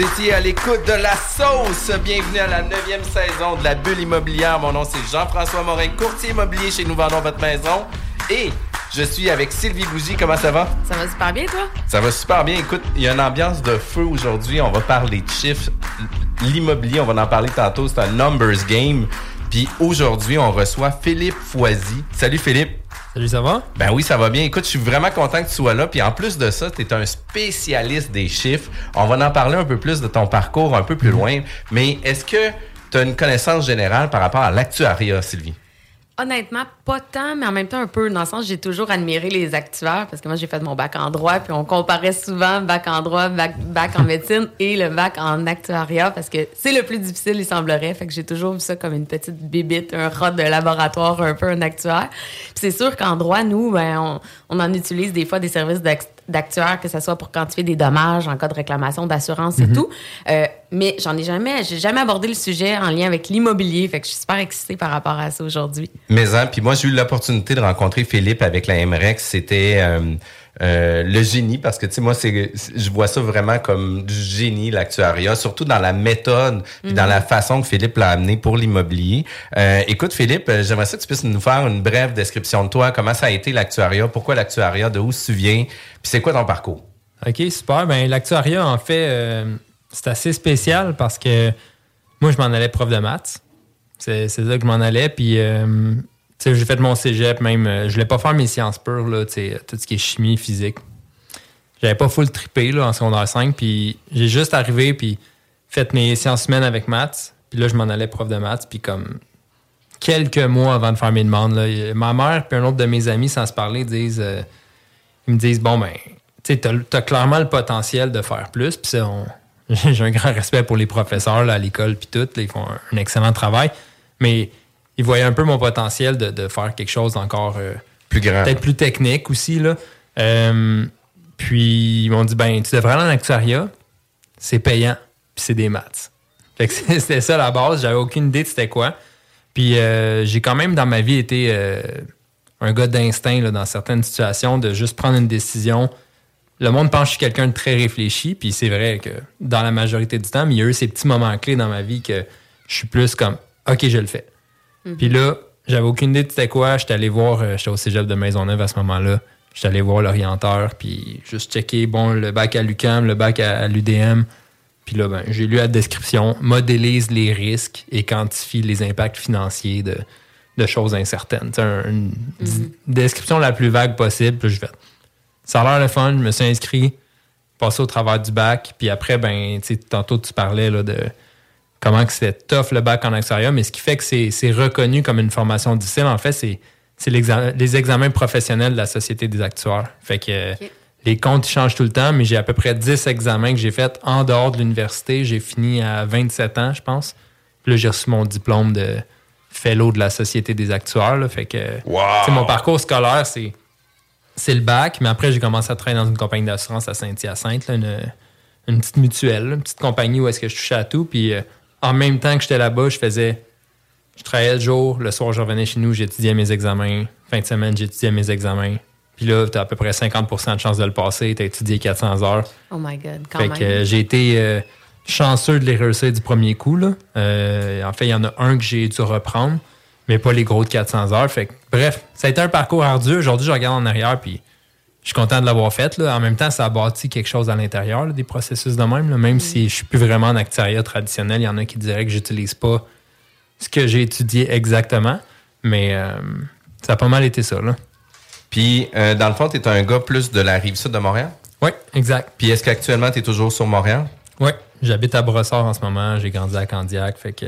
Vous étiez à l'écoute de la sauce. Bienvenue à la neuvième saison de la bulle immobilière. Mon nom c'est Jean-François Morin, courtier immobilier chez Nous Vendons Votre Maison. Et je suis avec Sylvie Bougie. Comment ça va? Ça va super bien, toi? Ça va super bien. Écoute, il y a une ambiance de feu aujourd'hui. On va parler de chiffres. L'immobilier, on va en parler tantôt. C'est un numbers game. Puis aujourd'hui, on reçoit Philippe Foisy. Salut Philippe. Salut, ça va? Ben oui, ça va bien. Écoute, je suis vraiment content que tu sois là. Puis en plus de ça, tu es un spécialiste des chiffres. On va en parler un peu plus de ton parcours un peu plus loin. Mais est-ce que tu as une connaissance générale par rapport à l'actuariat, Sylvie? Honnêtement, pas tant, mais en même temps un peu, dans le sens j'ai toujours admiré les actuaires, parce que moi j'ai fait mon bac en droit, puis on comparait souvent bac en droit, bac, en médecine et le bac en actuariat, parce que c'est le plus difficile, il semblerait. Fait que j'ai toujours vu ça comme une petite bébite, un rat de laboratoire, un peu un actuaire. Puis c'est sûr qu'en droit, nous, ben, on, en utilise des fois des services d'act- d'actuaires, que ce soit pour quantifier des dommages en cas de réclamation d'assurance et tout. Euh, mais j'en ai jamais, j'ai jamais abordé le sujet en lien avec l'immobilier. Fait que je suis super excitée par rapport à ça aujourd'hui. Mais hein, puis moi j'ai eu l'opportunité de rencontrer Philippe avec la MREX. C'était euh, euh, le génie parce que tu sais moi c'est je vois ça vraiment comme du génie l'actuariat, surtout dans la méthode puis dans la façon que Philippe l'a amené pour l'immobilier. Euh, écoute Philippe, euh, j'aimerais ça que tu puisses nous faire une brève description de toi, comment ça a été l'actuariat, pourquoi l'actuariat, de où tu viens, puis c'est quoi ton parcours? OK, super. Ben, l'actuariat, en fait, euh, c'est assez spécial parce que moi, je m'en allais prof de maths. C'est ça que je m'en allais. Puis, j'ai fait mon cégep même. euh, je voulais pas faire mes sciences pures, là, tout ce qui est chimie, physique. J'avais pas full trippé là, en secondaire 5. Puis, j'ai juste arrivé, puis fait mes sciences humaines avec maths. Puis là, je m'en allais prof de maths. Puis, comme quelques mois avant de faire mes demandes, là, ma mère puis un autre de mes amis, sans se parler, disent. euh, ils me disent bon ben tu sais t'as clairement le potentiel de faire plus puis j'ai un grand respect pour les professeurs là, à l'école puis tout ils font un excellent travail mais ils voyaient un peu mon potentiel de, de faire quelque chose d'encore euh, Plus grand. peut-être plus technique aussi là Euh, puis ils m'ont dit ben tu devrais aller en actuariat c'est payant puis c'est des maths fait que c'est- c'était ça la base j'avais aucune idée de c'était quoi puis euh, j'ai quand même dans ma vie été un gars d'instinct dans certaines situations, de juste prendre une décision. Le monde pense que je suis quelqu'un de très réfléchi, puis c'est vrai que dans la majorité du temps, mais il y a eu ces petits moments clés dans ma vie que je suis plus comme OK, je le fais. Puis là, j'avais aucune idée de c'était quoi. J'étais allé voir, euh, j'étais au cégep de Maisonneuve à ce moment-là. J'étais allé voir l'orienteur, puis juste checker, bon, le bac à l'UCAM, le bac à, à l'UDM. Puis là, ben, j'ai lu la description, modélise les risques et quantifie les impacts financiers de, de choses incertaines. C'est un- une di- description la plus vague possible. Puis je fais, ça a l'air le fun, je me suis inscrit, passé au travers du bac. Puis après, ben, tantôt tu parlais là, de comment que c'était tough le bac en actuariat, mais ce qui fait que c'est c'est reconnu comme une formation difficile, en fait, c'est c'est les examens professionnels de la Société des actuaires. Fait que les comptes ils changent tout le temps, mais j'ai à peu près 10 examens que j'ai faits en dehors de l'université. J'ai fini à 27 ans, je pense. Puis là, j'ai reçu mon diplôme de fellow de la Société des actuaires. là. Fait que Wow! tu sais, mon parcours scolaire, c'est c'est le bac, mais après, j'ai commencé à travailler dans une compagnie d'assurance à Saint-Hyacinthe, une, une petite mutuelle, une petite compagnie où est-ce que je touchais à tout. Puis euh, en même temps que j'étais là-bas, je faisais. Je travaillais le jour, le soir, je revenais chez nous, j'étudiais mes examens. Fin de semaine, j'étudiais mes examens. Puis là, tu as à peu près 50% de chance de le passer, tu as étudié 400 heures. Oh my God, quand Fait même. que euh, j'ai été euh, chanceux de les réussir du premier coup. Là. Euh, en fait, il y en a un que j'ai dû reprendre, mais pas les gros de 400 heures. Fait que, bref, ça a été un parcours ardu. Aujourd'hui, je regarde en arrière puis je suis content de l'avoir fait. Là. En même temps, ça a bâti quelque chose à l'intérieur, là, des processus de même. là. Même si je suis plus vraiment en actuariat traditionnel, il y en a qui diraient que j'utilise pas ce que j'ai étudié exactement. Mais euh, ça a pas mal été ça. Là. Puis, euh, dans le fond, tu es un gars plus de la rive sud de Montréal? Oui, exact. Puis, est-ce qu'actuellement, tu es toujours sur Montréal? Oui, j'habite à Brossard en ce moment. J'ai grandi à Candiac. Fait que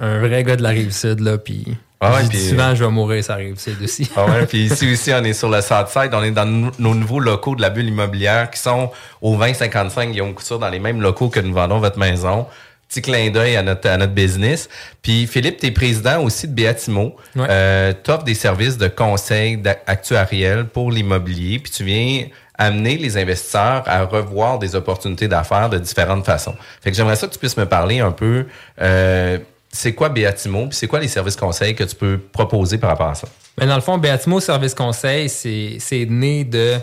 un vrai gars de la rive sud, là. Puis Ah ouais, puis- souvent, je vais mourir sur la rive sud aussi. Ah ouais, puis ici aussi, on est sur le Southside. On est dans nos- nouveaux locaux de la bulle immobilière qui sont au 2055 Guillaume Couture, dans les mêmes locaux que nous vendons votre maison. Petit clin d'œil à notre, à notre business. Puis Philippe, tu es président aussi de Beatimo. Ouais. Euh, tu offres des services de conseil actuariel pour l'immobilier. Puis tu viens amener les investisseurs à revoir des opportunités d'affaires de différentes façons. Fait que j'aimerais ça que tu puisses me parler un peu... euh, c'est quoi Beatimo? Puis c'est quoi les services conseils que tu peux proposer par rapport à ça? Mais dans le fond, Beatimo Service Conseil, c'est né de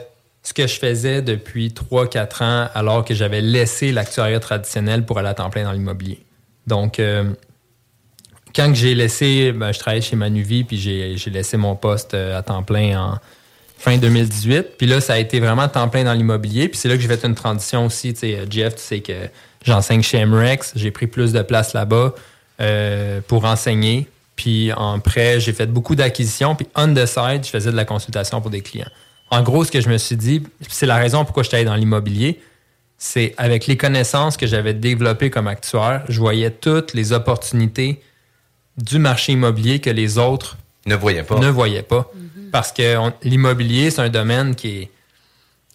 ce que je faisais depuis 3-4 ans alors que j'avais laissé l'actuariat traditionnel pour aller à temps plein dans l'immobilier. Donc, euh, quand j'ai laissé, ben, je travaillais chez Manuvie, puis j'ai j'ai laissé mon poste euh, à temps plein en fin 2018. Puis là, ça a été vraiment temps plein dans l'immobilier. Puis c'est là que j'ai fait une transition aussi. Tu sais, euh, Jeff, tu sais que j'enseigne chez MREX. J'ai pris plus de place là-bas euh, pour enseigner. Puis en prêt, j'ai fait beaucoup d'acquisitions. Puis on the side, je faisais de la consultation pour des clients. En gros, ce que je me suis dit, c'est la raison pourquoi j'étais allé dans l'immobilier, c'est avec les connaissances que j'avais développées comme actuaire, je voyais toutes les opportunités du marché immobilier que les autres Ne voyais pas. ne voyaient pas. Parce que l'immobilier, c'est un domaine qui est.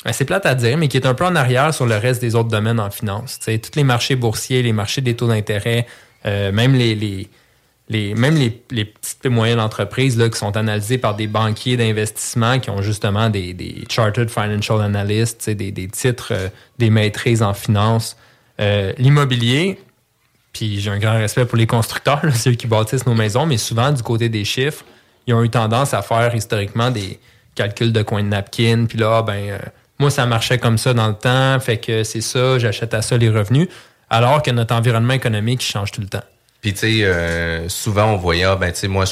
ben, C'est plate à dire, mais qui est un peu en arrière sur le reste des autres domaines en finance. Tu sais, tous les marchés boursiers, les marchés des taux d'intérêt, euh, même les, petites et moyennes entreprises là, qui sont analysées par des banquiers d'investissement qui ont justement des, Chartered Financial Analysts, des, des titres, euh, des maîtrises en finance. Euh, L'immobilier, puis j'ai un grand respect pour les constructeurs, là, ceux qui bâtissent nos maisons, mais souvent, du côté des chiffres, ils ont eu tendance à faire historiquement des calculs de coins de napkin. Puis là, ben, euh, moi, ça marchait comme ça dans le temps, fait que c'est ça, j'achète à ça les revenus, alors que notre environnement économique change tout le temps. Puis, tu sais, euh, souvent, on voyait, ah, ben, tu sais, moi,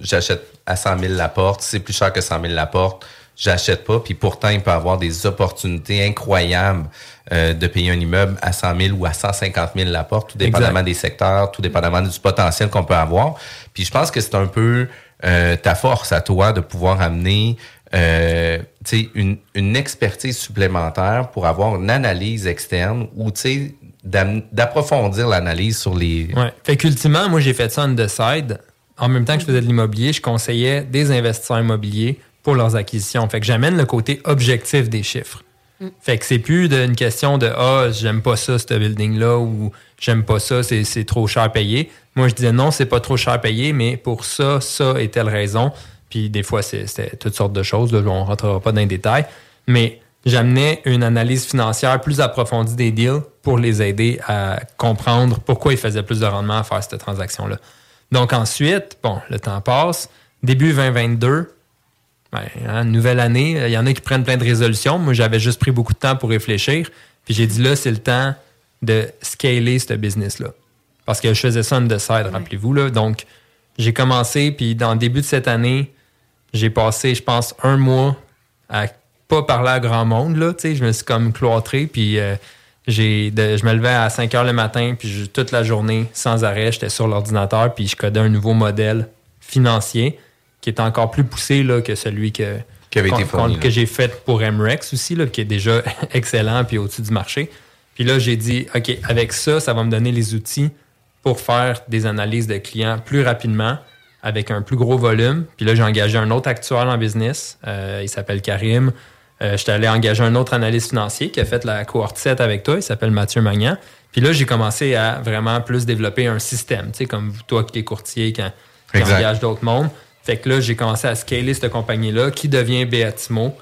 j'achète à 100 000 la porte. C'est plus cher que 100 000 la porte, j'achète pas. Puis, pourtant, il peut y avoir des opportunités incroyables euh, de payer un immeuble à 100 000 ou à 150 000 la porte, tout dépendamment Exact. des secteurs, tout dépendamment du potentiel qu'on peut avoir. Puis, je pense que c'est un peu euh, ta force à toi de pouvoir amener euh, tu sais, une, une expertise supplémentaire pour avoir une analyse externe ou tu sais, d'am- d'approfondir l'analyse sur les, Ouais. Fait qu'ultimement, moi, j'ai fait ça on the side. En même temps que je faisais de l'immobilier, je conseillais des investisseurs immobiliers pour leurs acquisitions. Fait que j'amène le côté objectif des chiffres. Fait que c'est plus de- une question de Ah, j'aime pas ça, ce building-là, ou j'aime pas ça, c'est c'est trop cher payé. Moi, je disais non, c'est pas trop cher payé, mais pour ça, ça et telle raison. Puis des fois, c'est- c'était toutes sortes de choses. Là, on rentrera pas dans les détails. Mais j'amenais une analyse financière plus approfondie des deals pour les aider à comprendre pourquoi ils faisaient plus de rendement à faire cette transaction-là. Donc ensuite, bon, le temps passe. Début 2022, ben, hein, nouvelle année, il y en a qui prennent plein de résolutions. Moi, j'avais juste pris beaucoup de temps pour réfléchir. Puis j'ai dit là, c'est le temps de scaler ce business-là. Parce que je faisais ça the side, rappelez-vous. Là. Donc, j'ai commencé, puis dans le début de cette année, j'ai passé, je pense, un mois à pas parler à grand monde. Là, je me suis comme cloîtré, puis euh, j'ai de- je me levais à 5 heures le matin, puis je- toute la journée, sans arrêt, j'étais sur l'ordinateur, puis je codais un nouveau modèle financier qui est encore plus poussé là, que celui que, Qui avait été qu'on- fourni, qu'on- là. que j'ai fait pour MREX aussi, là, qui est déjà excellent puis au-dessus du marché. Puis là, j'ai dit, OK, avec ça, ça va me donner les outils pour faire des analyses de clients plus rapidement avec un plus gros volume. Puis là, j'ai engagé un autre actuaire en business. Euh, il s'appelle Karim. Euh, J'étais allé engager un autre analyste financier qui a fait la cohorte 7 avec toi. Il s'appelle Mathieu Magnan. Puis là, j'ai commencé à vraiment plus développer un système. Tu sais, comme toi qui es courtier, quand tu engages d'autres mondes. Fait que là, j'ai commencé à scaler cette compagnie-là qui devient Beatimo.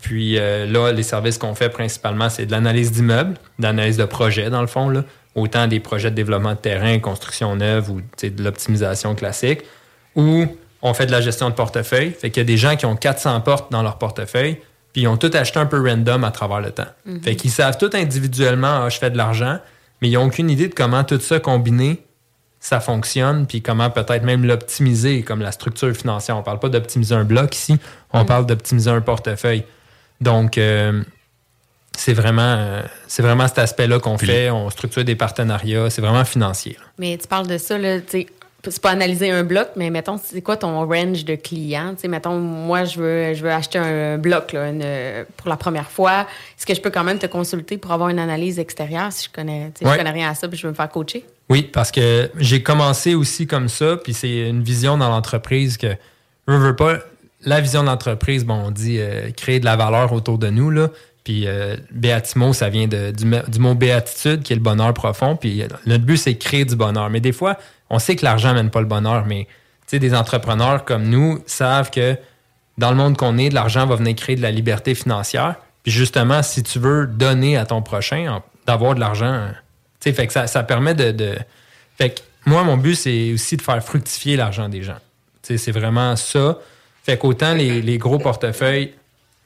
Puis euh, là, les services qu'on fait principalement, c'est de l'analyse d'immeubles, d'analyse de projets, dans le fond. Là. Autant des projets de développement de terrain, construction neuve ou de l'optimisation classique. Ou on fait de la gestion de portefeuille. Fait qu'il y a des gens qui ont 400 portes dans leur portefeuille, puis ils ont tout acheté un peu random à travers le temps. Fait qu'ils savent tout individuellement, ah, je fais de l'argent, mais ils n'ont aucune idée de comment tout ça combiné, ça fonctionne, puis comment peut-être même l'optimiser, comme la structure financière. On parle pas d'optimiser un bloc ici, on parle d'optimiser un portefeuille. Donc, euh, c'est vraiment, euh, c'est vraiment cet aspect-là qu'on fait. On structure des partenariats. C'est vraiment financier. là. Mais tu parles de ça, là, tu sais, c'est pas analyser un bloc, mais mettons, c'est quoi ton range de clients? Tu sais, mettons, moi, je veux, je veux acheter un bloc là, une- pour la première fois. Est-ce que je peux quand même te consulter pour avoir une analyse extérieure si je connais, tu sais, Ouais. je connais rien à ça puis je veux me faire coacher? Oui, parce que j'ai commencé aussi comme ça, puis c'est une vision dans l'entreprise que, je veux pas, la vision de l'entreprise, bon, on dit euh, créer de la valeur autour de nous, là. Puis euh, Béatimo, ça vient de- du, du mot béatitude, qui est le bonheur profond. Puis euh, notre but, c'est créer du bonheur. Mais des fois, on sait que l'argent mène pas le bonheur, mais tu sais, des entrepreneurs comme nous savent que dans le monde qu'on est, de l'argent va venir créer de la liberté financière. Puis justement, si tu veux donner à ton prochain, d'avoir de l'argent, tu sais, fait que ça, ça permet de, de- Fait que moi, mon but, c'est aussi de faire fructifier l'argent des gens. Tu sais, c'est vraiment ça. Fait qu'autant les, les gros portefeuilles,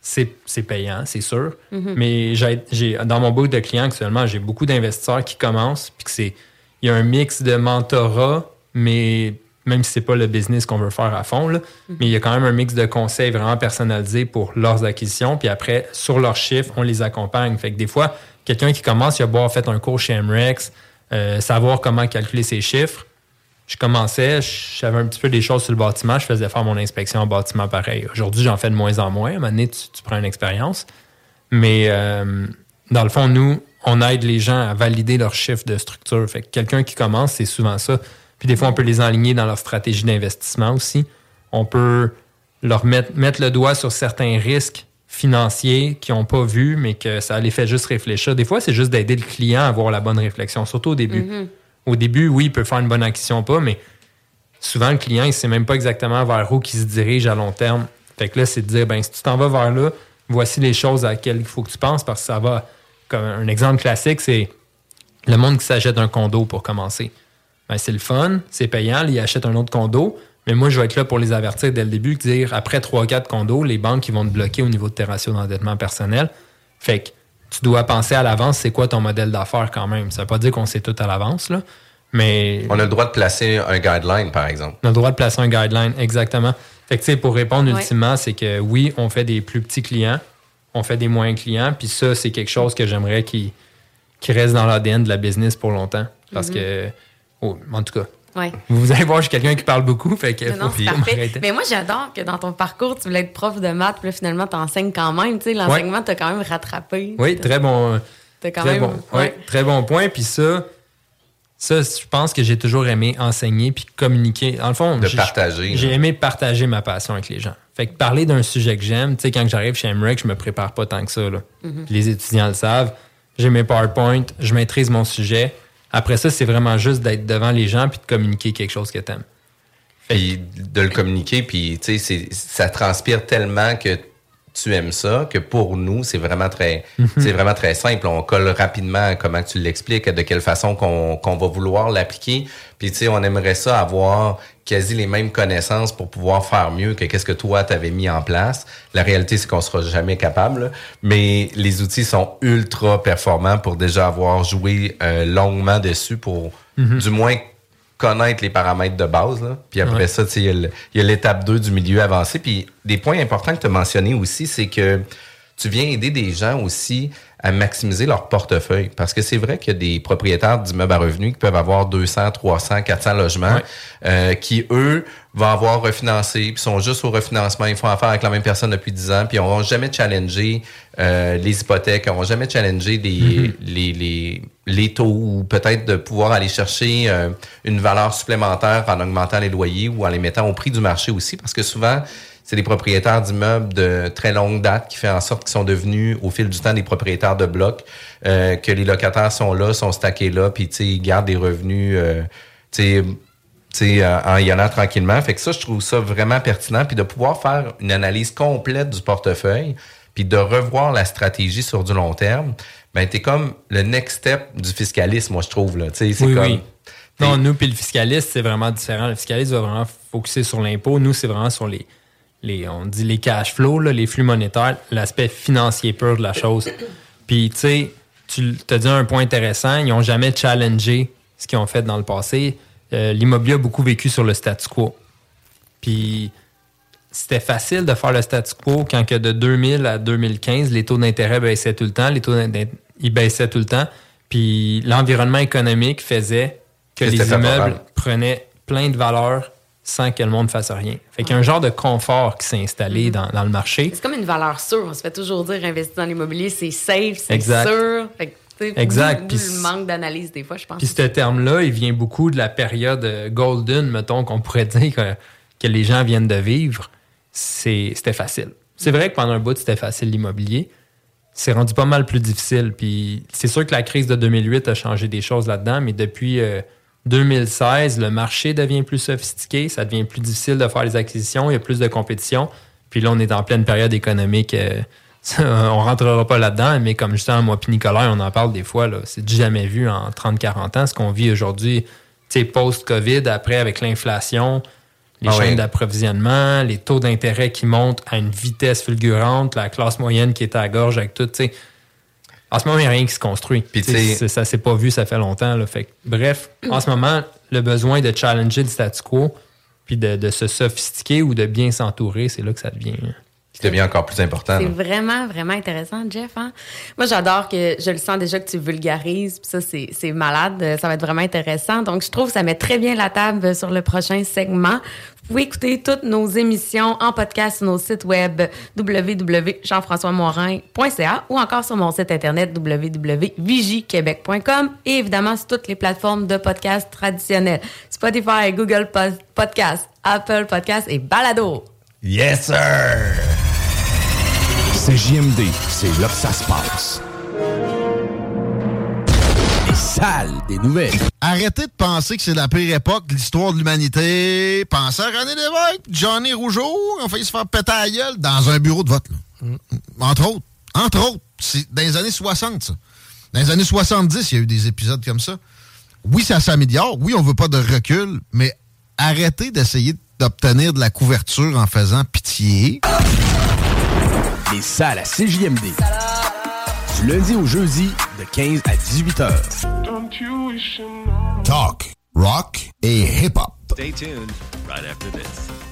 c'est c'est payant, c'est sûr. Mais j'ai j'ai- dans mon book de clients actuellement, j'ai beaucoup d'investisseurs qui commencent, puis que c'est il y a un mix de mentorat, mais même si c'est pas le business qu'on veut faire à fond, là, mais il y a quand même un mix de conseils vraiment personnalisés pour leurs acquisitions. Puis après, sur leurs chiffres, on les accompagne. Fait que des fois, quelqu'un qui commence, il a beau avoir fait un cours chez MREX, euh, savoir comment calculer ses chiffres. Je commençais, je savais un petit peu des choses sur le bâtiment, je faisais faire mon inspection en bâtiment pareil. Aujourd'hui, j'en fais de moins en moins. À un moment donné, tu, tu prends une expérience. Mais euh, dans le fond, nous, on aide les gens à valider leur chiffre de structure. Fait que quelqu'un qui commence, c'est souvent ça. Puis des fois, on peut les enligner dans leur stratégie d'investissement aussi. On peut leur mettre, mettre le doigt sur certains risques financiers qu'ils n'ont pas vus, mais que ça les fait juste réfléchir. Des fois, c'est juste d'aider le client à avoir la bonne réflexion, surtout au début. Au début, oui, il peut faire une bonne acquisition ou pas, mais souvent, le client, il ne sait même pas exactement vers où il se dirige à long terme. Fait que là, c'est de dire, ben, si tu t'en vas vers là, voici les choses à laquelle il faut que tu penses parce que ça va. Comme un exemple classique, c'est le monde qui s'achète un condo pour commencer. Ben, c'est le fun, c'est payant, il achète un autre condo, mais moi, je vais être là pour les avertir dès le début, dire après 3-4 condos, les banques ils vont te bloquer au niveau de tes ratios d'endettement personnel. Fait que tu dois penser à l'avance, c'est quoi ton modèle d'affaires quand même? Ça veut pas dire qu'on sait tout à l'avance, là, mais On a le droit de placer un guideline, par exemple. on a le droit de placer un guideline, exactement. Fait que, tu sais, pour répondre Ouais. ultimement, c'est que oui, on fait des plus petits clients, on fait des moyens clients, puis ça, c'est quelque chose que j'aimerais qui, qui reste dans l'ADN de la business pour longtemps. Parce que, oh, en tout cas, Ouais. vous allez voir, je suis quelqu'un qui parle beaucoup, fait que Mais non, faut moi, j'adore que dans ton parcours, tu voulais être prof de maths, puis là, finalement, tu enseignes quand même. Tu sais, l'enseignement, t'as quand même rattrapé. Oui, très bon. T'as quand très même. bon, ouais, très bon point. Puis ça, ça, je pense que j'ai toujours aimé enseigner puis communiquer. Dans le fond, De j'ai- partager, J'ai là. aimé partager ma passion avec les gens. Fait que parler d'un sujet que j'aime, tu sais, quand j'arrive chez MREC, je me prépare pas tant que ça. Là. Mm-hmm. Puis Les étudiants le savent. J'ai mes PowerPoint, je maîtrise mon sujet. Après ça, c'est vraiment juste d'être devant les gens puis de communiquer quelque chose que t'aimes. Puis de le communiquer, puis tu sais, c'est- ça transpire tellement que tu aimes ça que pour nous, c'est vraiment très c'est vraiment très simple. On colle rapidement à comment tu l'expliques, de quelle façon qu'on qu'on va vouloir l'appliquer. Puis tu sais, on aimerait ça avoir quasi les mêmes connaissances pour pouvoir faire mieux que qu'est-ce que toi t'avais mis en place. La réalité, c'est qu'on sera jamais capable, mais les outils sont ultra performants pour déjà avoir joué euh, longuement dessus pour du moins connaître les paramètres de base. Là. Puis après Ouais. ça, il y a l'étape 2 du milieu avancé. Puis des points importants que tu as mentionnés aussi, c'est que tu viens aider des gens aussi à maximiser leur portefeuille. Parce que c'est vrai qu'il y a des propriétaires d'immeubles à revenus qui peuvent avoir 200, 300, 400 logements, euh, qui, eux, vont avoir refinancé, puis sont juste au refinancement, ils font affaire avec la même personne depuis 10 ans, puis ils n'auront jamais challengé euh, les hypothèques, ils n'auront jamais challengé les, Mm-hmm. les, les, les taux, ou peut-être de pouvoir aller chercher euh, une valeur supplémentaire en augmentant les loyers ou en les mettant au prix du marché aussi, parce que souvent, c'est des propriétaires d'immeubles de très longue date qui fait en sorte qu'ils sont devenus au fil du temps des propriétaires de blocs, euh, que les locataires sont là, sont stackés là, puis ils gardent des revenus, euh, tu sais, tu sais, euh, en y allant tranquillement. Fait que ça, je trouve ça vraiment pertinent, puis de pouvoir faire une analyse complète du portefeuille, puis de revoir la stratégie sur du long terme, ben t'es comme le next step du fiscalisme, moi je trouve là. C'est Oui, comme oui. Non, nous, puis le fiscaliste, c'est vraiment différent. Le fiscaliste va vraiment focuser sur l'impôt. Nous, c'est vraiment sur les, les, on dit les cash flows, là, les flux monétaires, l'aspect financier pur de la chose. Puis, tu sais, tu as dit un point intéressant, ils n'ont jamais challengé ce qu'ils ont fait dans le passé. Euh, L'immobilier a beaucoup vécu sur le statu quo. Puis, c'était facile de faire le statu quo quand que de 2000 à 2015, les taux d'intérêt baissaient tout le temps, les taux d'intérêt ils baissaient tout le temps, puis l'environnement économique faisait que les immeubles prenaient plein de valeur sans que le monde fasse rien. Fait qu'il y a un genre de confort qui s'est installé dans, dans le marché. C'est comme une valeur sûre. On se fait toujours dire investir dans l'immobilier, c'est safe, c'est sûr. Fait que, Exact. Puis le manque d'analyse des fois, je pense. Puis ce terme-là, il vient beaucoup de la période euh, golden, mettons, qu'on pourrait dire que, que les gens viennent de vivre. C'est- C'était facile. C'est vrai que pendant un bout, c'était facile l'immobilier. C'est rendu pas mal plus difficile. Puis c'est sûr que la crise de 2008 a changé des choses là-dedans, mais depuis euh, 2016, le marché devient plus sophistiqué, ça devient plus difficile de faire les acquisitions, il y a plus de compétition. Puis là, on est en pleine période économique. euh, on rentrera pas là-dedans, mais comme justement, moi puis Nicolas, on en parle des fois, c'est jamais vu en 30-40 ans, ce qu'on vit aujourd'hui, tu sais, post-COVID, après avec l'inflation, les Ah chaînes oui. d'approvisionnement, les taux d'intérêt qui montent à une vitesse fulgurante, la classe moyenne qui est à la gorge avec tout, tu sais. En ce moment, il n'y a rien qui se construit. Puis, Tu sais, tu sais- c'est- ça s'est pas vu, ça fait longtemps. Là. Fait que, bref, en ce moment, le besoin de challenger le statu quo, puis de, de se sophistiquer ou de bien s'entourer, c'est là que ça devient. qui devient encore plus important. C'est vraiment, vraiment intéressant, Jeff. hein? Moi, j'adore que je le sens déjà que tu vulgarises. Puis ça, c'est malade. Ça va être vraiment intéressant. Donc, je trouve que ça met très bien la table sur le prochain segment. Vous pouvez écouter toutes nos émissions en podcast sur nos sites web www.jean-françois-morin.ca ou encore sur mon site internet www.vigiquebec.com et évidemment sur toutes les plateformes de podcasts traditionnelles. Spotify, Google Pod- Podcast, Apple Podcast et Balado. Yes, sir! C'est JMD, c'est là que ça se passe. Des nouvelles. Arrêtez de penser que c'est la pire époque de l'histoire de l'humanité. Pensez à René Lévesque, Johnny Rougeau, on fait se faire péter la gueule dans un bureau de vote. là. Entre autres. Entre autres. C'est dans les années 60, ça. Dans les années 70, il y a eu des épisodes comme ça. Oui, ça s'améliore. Oui, on veut pas de recul, mais arrêtez d'essayer d'obtenir de la couverture en faisant pitié. Les salles à CJMD. Lundi au jeudi, de 15 à 18 heures. Talk, rock et hip-hop. Stay tuned right after this.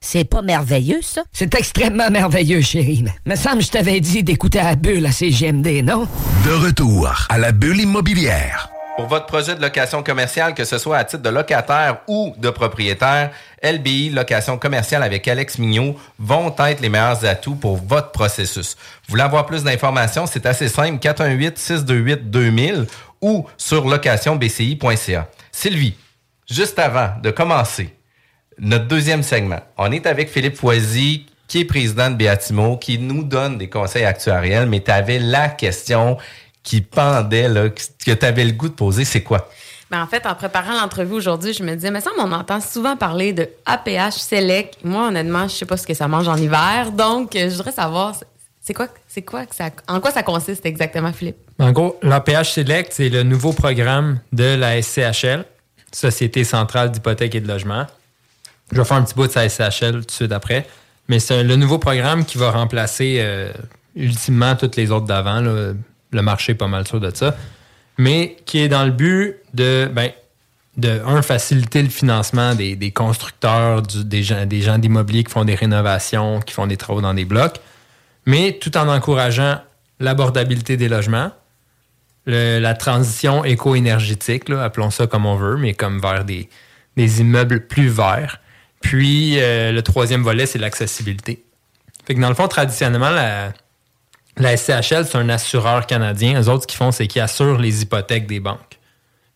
C'est pas merveilleux, ça? C'est extrêmement merveilleux, chérie. Me semble que je t'avais dit d'écouter à la bulle à CGMD, non? De retour à la bulle immobilière. Pour votre projet de location commerciale, que ce soit à titre de locataire ou de propriétaire, LBI Location commerciale avec Alex Mignot vont être les meilleurs atouts pour votre processus. Vous voulez avoir plus d'informations, c'est assez simple, 418-628-2000 ou sur locationbci.ca. Sylvie, juste avant de commencer notre deuxième segment, on est avec Philippe Foisy, qui est président de Beatimo, qui nous donne des conseils actuariels, mais tu avais la question qui pendait, là, que tu avais le goût de poser, c'est quoi? Ben, en fait, en préparant l'entrevue aujourd'hui, je me disais, mais ça, on entend souvent parler de APH Select. Moi, honnêtement, je sais pas ce que ça mange en hiver. Donc, euh, je voudrais savoir, C'est quoi, c'est quoi que ça, en quoi ça consiste exactement, Philippe? En gros, l'APH Select, c'est le nouveau programme de la SCHL, Société centrale d'hypothèque et de logement. Je vais faire un petit bout de sa SCHL tout de suite après. Mais c'est le nouveau programme qui va remplacer euh, ultimement toutes les autres d'avant. Le marché est pas mal sûr de ça. Mais qui est dans le but de, ben, de un, faciliter le financement des, des constructeurs, des gens, des gens d'immobilier qui font des rénovations, qui font des travaux dans des blocs, mais tout en encourageant l'abordabilité des logements, la transition éco-énergétique, appelons ça comme on veut, mais comme vers des, des immeubles plus verts. Puis euh, le troisième volet, c'est l'accessibilité. Fait que dans le fond, traditionnellement, la, SCHL, c'est un assureur canadien. Eux autres, ce qu'ils font, c'est qu'ils assurent les hypothèques des banques.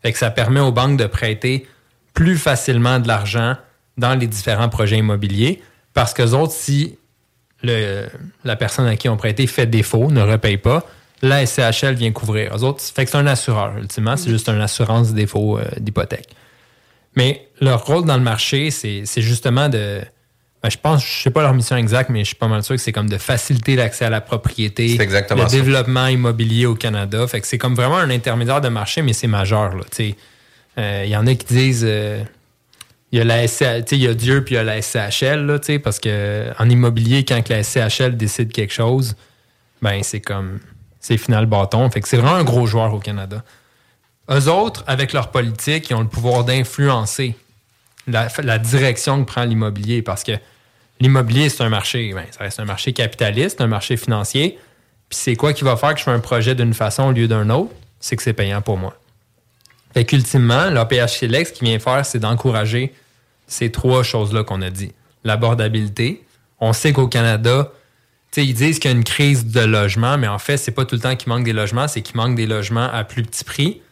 Fait que ça permet aux banques de prêter plus facilement de l'argent dans les différents projets immobiliers parce que autres, si la personne à qui on prêté fait défaut, ne repaye pas, la SCHL vient couvrir. Eux autres, c'est un assureur, ultimement. C'est juste une assurance défaut euh, d'hypothèque. Mais leur rôle dans le marché, c'est justement de. ben, je pense, je sais pas leur mission exacte, mais je suis pas mal sûr que c'est comme de faciliter l'accès à la propriété, le ça. développement immobilier au Canada. Fait que c'est comme vraiment un intermédiaire de marché, mais c'est majeur. sais. Euh, Il y en a qui disent. euh, il y a la SCH, il y a Dieu puis il y a la SCHL, là, parce que en immobilier, quand que la SCHL décide quelque chose, ben c'est comme c'est final bâton. Fait que c'est vraiment un gros joueur au Canada. Eux autres, avec leur politique, ils ont le pouvoir d'influencer la, direction que prend l'immobilier parce que l'immobilier, c'est un marché, ben, ça reste un marché capitaliste, un marché financier. Puis c'est quoi qui va faire que je fais un projet d'une façon au lieu d'un autre? C'est que c'est payant pour moi. Fait qu'ultimement, l'APH Select, ce qu'il vient faire, c'est d'encourager ces trois choses-là qu'on a dit. L'abordabilité. On sait qu'au Canada, ils disent qu'il y a une crise de logement, mais en fait, c'est pas tout le temps qu'il manque des logements, c'est qu'il manque des logements à plus petit prix.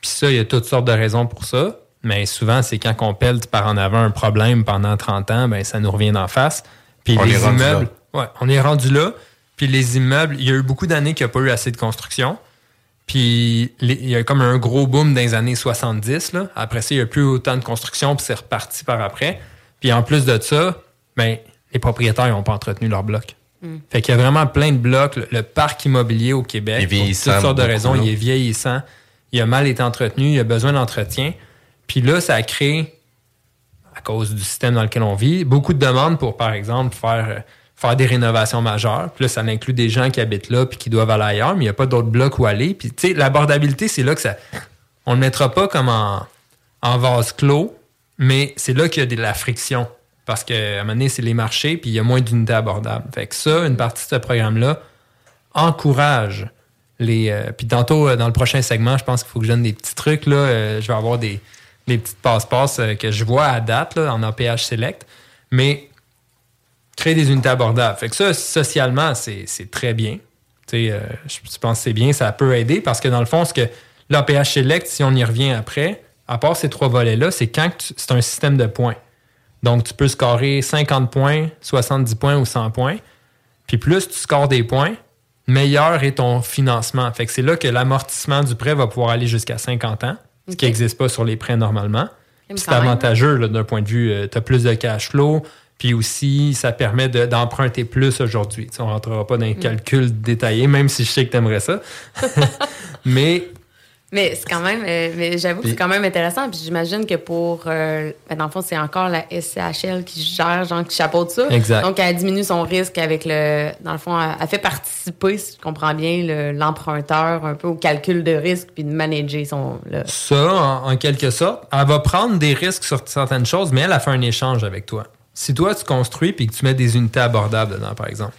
Puis ça, il y a toutes sortes de raisons pour ça. Mais souvent, c'est quand on pèle par en avant un problème pendant 30 ans, ben ça nous revient d'en face. Puis On les est rendu immeubles, ouais, on est rendu là. Puis les immeubles, il y a eu beaucoup d'années qu'il n'y a pas eu assez de construction. Puis les- il y a comme un gros boom dans les années 70. Là. Après ça, il n'y a plus autant de construction, puis c'est reparti par après. Puis en plus de ça, ben, les propriétaires n'ont pas entretenu leur bloc. Mm. Fait qu'il y a vraiment plein de blocs. Le, le parc immobilier au Québec, pour toutes sortes de raisons, il est vieillissant. Il a mal été entretenu, il a besoin d'entretien. Puis là, ça crée, à cause du système dans lequel on vit, beaucoup de demandes pour, par exemple, faire, euh, faire des rénovations majeures. Puis là, ça inclut des gens qui habitent là puis qui doivent aller ailleurs, mais il n'y a pas d'autres blocs où aller. Puis, tu sais, l'abordabilité, c'est là que ça. On ne le mettra pas comme en, en vase clos, mais c'est là qu'il y a de la friction. Parce qu'à un moment donné, c'est les marchés, puis il y a moins d'unités abordables. Fait que ça, une partie de ce programme-là encourage euh, puis tantôt, euh, dans le prochain segment, je pense qu'il faut que je donne des petits trucs. Là, Euh, je vais avoir des, des petites passe-passe que je vois à date là, en APH Select. Mais créer des unités abordables. Fait que ça, socialement, c'est très bien. Tu sais, je pense que c'est bien, ça peut aider parce que dans le fond, ce que l'APH Select, si on y revient après, à part ces trois volets-là, c'est quand c'est un système de points. Donc, tu peux scorer 50 points, 70 points ou 100 points. Puis plus tu scores des points, meilleur est ton financement. Fait que c'est là que l'amortissement du prêt va pouvoir aller jusqu'à 50 ans, ce qui n'existe pas sur les prêts normalement. C'est avantageux d'un point de vue, tu as plus de cash flow, puis aussi ça permet de- d'emprunter plus aujourd'hui. On ne rentrera pas dans les Mm. calculs détaillés, même si je sais que tu aimerais ça. Mais Mais c'est quand même, euh, mais j'avoue que c'est quand même intéressant. Puis j'imagine que pour, euh, ben, dans le fond, c'est encore la SCHL qui gère, genre qui chapeaute ça. Exact. Donc elle diminue son risque avec le, dans le fond, elle, elle fait participer, si je comprends bien, le- l'emprunteur un peu au calcul de risque puis de manager son. le- Ça, en, en quelque sorte, elle va prendre des risques sur certaines choses, mais elle a fait un échange avec toi. Si toi, tu construis puis que tu mets des unités abordables dedans, par exemple,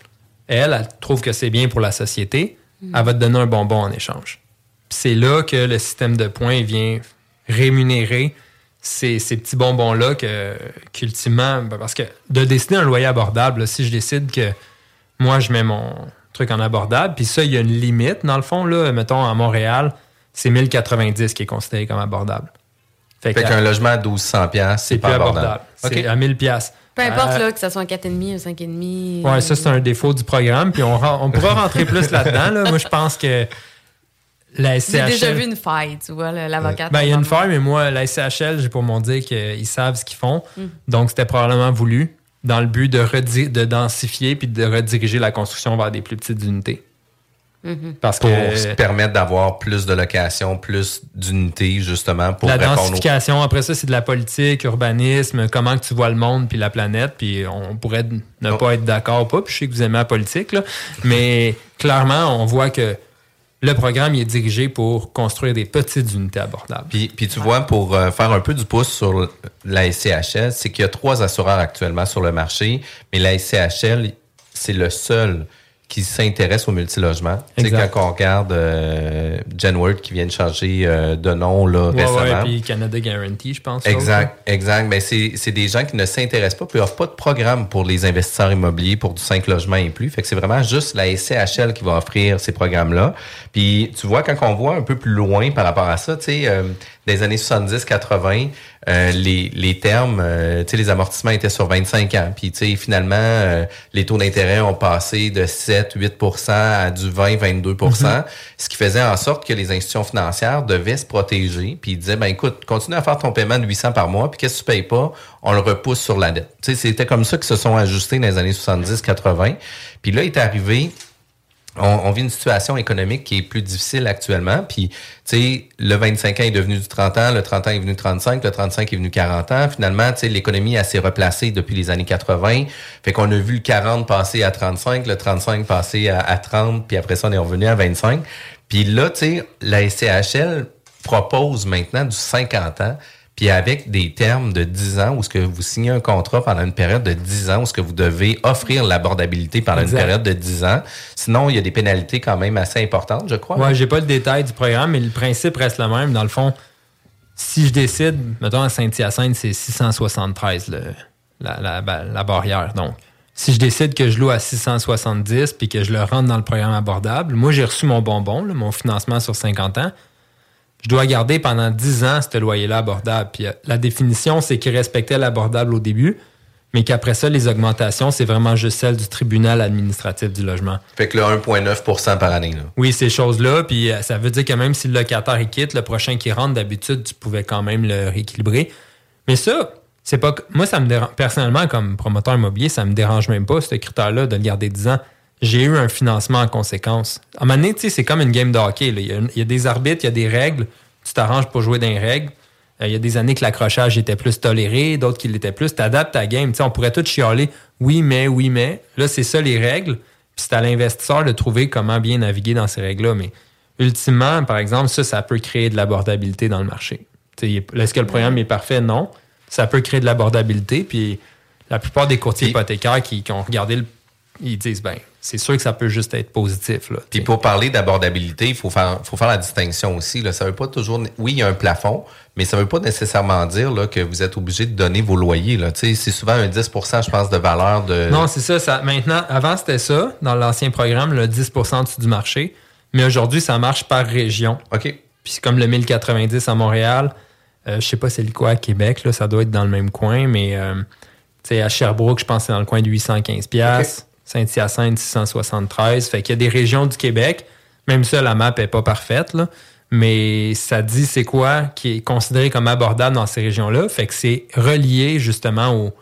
elle, elle trouve que c'est bien pour la société, Mm. elle va te donner un bonbon en échange. Puis c'est là que le système de points vient rémunérer ces, ces petits bonbons-là que, qu'ultimement, ben, parce que de décider un loyer abordable, là, si je décide que moi, je mets mon truc en abordable, puis ça, il y a une limite, dans le fond, là, mettons, à Montréal, c'est 1090 qui est considéré comme abordable. Fait qu'un logement à 1200 pièces, c'est pas plus abordable. abordable. C'est OK. à 1000 pièces. Peu importe, là, que ce soit un 4,5, un 5,5. Ouais, ça, c'est un défaut du programme. Puis on pourra rentrer plus là-dedans. Là. Moi, je pense que la J'ai déjà vu une faille, tu vois, le- l'avocate. Ben, il y a une faille, mais moi, la SCHL, j'ai pour mon dire qu'ils savent ce qu'ils font. Mm. Donc, c'était probablement voulu dans le but de, de densifier puis de rediriger la construction vers des plus petites unités. Parce pour que se permettre d'avoir plus de locations, plus d'unités, justement, pour la répondre aux... densification, après ça, c'est de la politique, urbanisme, comment que tu vois le monde puis la planète, puis on pourrait ne Oh. pas être d'accord ou pas, puis je sais que vous aimez la politique, là, mais clairement, on voit que le programme est dirigé pour construire des petites unités abordables. Puis, puis tu vois, pour euh, faire un peu du pouce sur la SCHL, c'est qu'il y a trois assureurs actuellement sur le marché, mais la SCHL, c'est le seul qui s'intéresse au multilogement. Tu sais, quand on regarde euh, Genworth qui vient de changer euh, de nom là, Ouais, récemment. ouais, puis Canada Guarantee, je pense. Exact, exact. Mais c'est c'est des gens qui ne s'intéressent pas, puis offrent pas de programme pour les investisseurs immobiliers pour du 5 logements et plus. Fait que c'est vraiment juste la SCHL qui va offrir ces programmes-là. Puis tu vois, quand on voit un peu plus loin par rapport à ça, tu sais, euh, des années 70-80, euh, les, les termes, euh, tu sais, les amortissements étaient sur 25 ans. Puis tu sais, finalement, euh, les taux d'intérêt ont passé de 7-8% à du 20-22% ce qui faisait en sorte que les institutions financières devaient se protéger. Puis ils disaient, ben écoute, continue à faire ton paiement de 800 par mois, puis qu'est-ce que tu payes pas, on le repousse sur la dette. Tu sais, c'était comme ça qu'ils se sont ajustés dans les années 70-80. Puis là, il est arrivé on, on vit une situation économique qui est plus difficile actuellement. Puis, tu sais, le 25 ans est devenu du 30 ans, le 30 ans est venu 35, le 35 est venu 40 ans. Finalement, tu sais, l'économie elle s'est replacée depuis les années 80. Fait qu'on a vu le 40 passer à 35, le 35 passer à, à 30, puis après ça, on est revenu à 25. Puis là, tu sais, la SCHL propose maintenant du 50 ans, puis avec des termes de 10 ans où ce que vous signez un contrat pendant une période de 10 ans où ce que vous devez offrir l'abordabilité pendant Exact. une période de 10 ans. Sinon, il y a des pénalités quand même assez importantes, je crois. Ouais, j'ai pas le détail du programme, mais le principe reste le même. Dans le fond, si je décide, mettons à Saint-Hyacinthe, c'est 673 le, la, la- la- la barrière. Donc, si je décide que je loue à 670 puis que je le rentre dans le programme abordable, moi j'ai reçu mon bonbon, là, mon financement sur 50 ans. Je dois garder pendant 10 ans ce loyer-là abordable. Puis euh, la définition, c'est qu'il respectait l'abordable au début, mais qu'après ça, les augmentations, c'est vraiment juste celle du tribunal administratif du logement. Fait que là, 1,9% par année. Là. Oui, ces choses-là. Puis euh, ça veut dire que même si le locataire il quitte, le prochain qui rentre, d'habitude, tu pouvais quand même le rééquilibrer. Mais ça, c'est pas. Moi, ça me dérange. Personnellement, comme promoteur immobilier, ça me dérange même pas, ce critère-là, de le garder 10 ans. J'ai eu un financement en conséquence. À un moment donné, c'est comme une game de hockey. Il, y a, y des arbitres, il y a des règles. Tu t'arranges pour jouer dans les règles. Euh, il y a des années que l'accrochage était plus toléré, d'autres qui l'étaient plus. Tu adaptes ta game. On pourrait tout chialer. Oui, mais, oui, mais. Là, c'est ça les règles. Puis c'est à l'investisseur de trouver comment bien naviguer dans ces règles-là. Mais ultimement, par exemple, ça, ça peut créer de l'abordabilité dans le marché. Est-ce que le programme est parfait? Non. Ça peut créer de l'abordabilité. Puis la plupart des courtiers hypothécaires qui, qui ont regardé le. Ils disent, ben, c'est sûr que ça peut juste être positif. Là, Puis pour parler d'abordabilité, il faut faire, faut faire la distinction aussi. Là. Ça veut pas toujours. Oui, il y a un plafond, mais ça veut pas nécessairement dire là, que vous êtes obligé de donner vos loyers. C'est souvent un 10 je pense, de valeur de. Non, c'est ça, ça. Maintenant, avant, c'était ça, dans l'ancien programme, le 10 en dessous du marché. Mais aujourd'hui, ça marche par région. OK. Puis c'est comme le 1090 à Montréal. Euh, je sais pas c'est quoi à Québec, là, ça doit être dans le même coin, mais euh, à Sherbrooke, je pense que c'est dans le coin de 815 pièces. Saint-Hyacinthe, 673. Fait qu'il y a des régions du Québec. Même ça, la map est pas parfaite. Mais ça dit c'est quoi qui est considéré comme abordable dans ces régions-là. Fait que c'est relié justement au,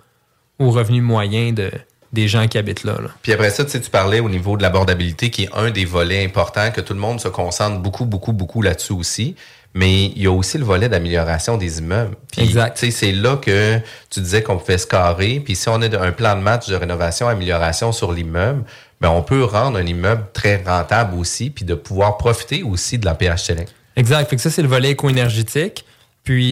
au revenu moyen de, des gens qui habitent là. là. Puis après ça, tu parlais au niveau de l'abordabilité, qui est un des volets importants, que tout le monde se concentre beaucoup, beaucoup, beaucoup là-dessus aussi. Mais il y a aussi le volet d'amélioration des immeubles. Puis, Exact. tu sais, c'est là que tu disais qu'on pouvait se carrer. Puis si on a un plan de match de rénovation, amélioration sur l'immeuble, ben on peut rendre un immeuble très rentable aussi, puis de pouvoir profiter aussi de la PHLN. Exact. Fait que ça, c'est le volet éco-énergétique. Puis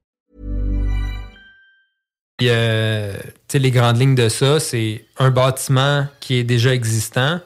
Puis, euh, les grandes lignes de ça, c'est un bâtiment qui est déjà existant.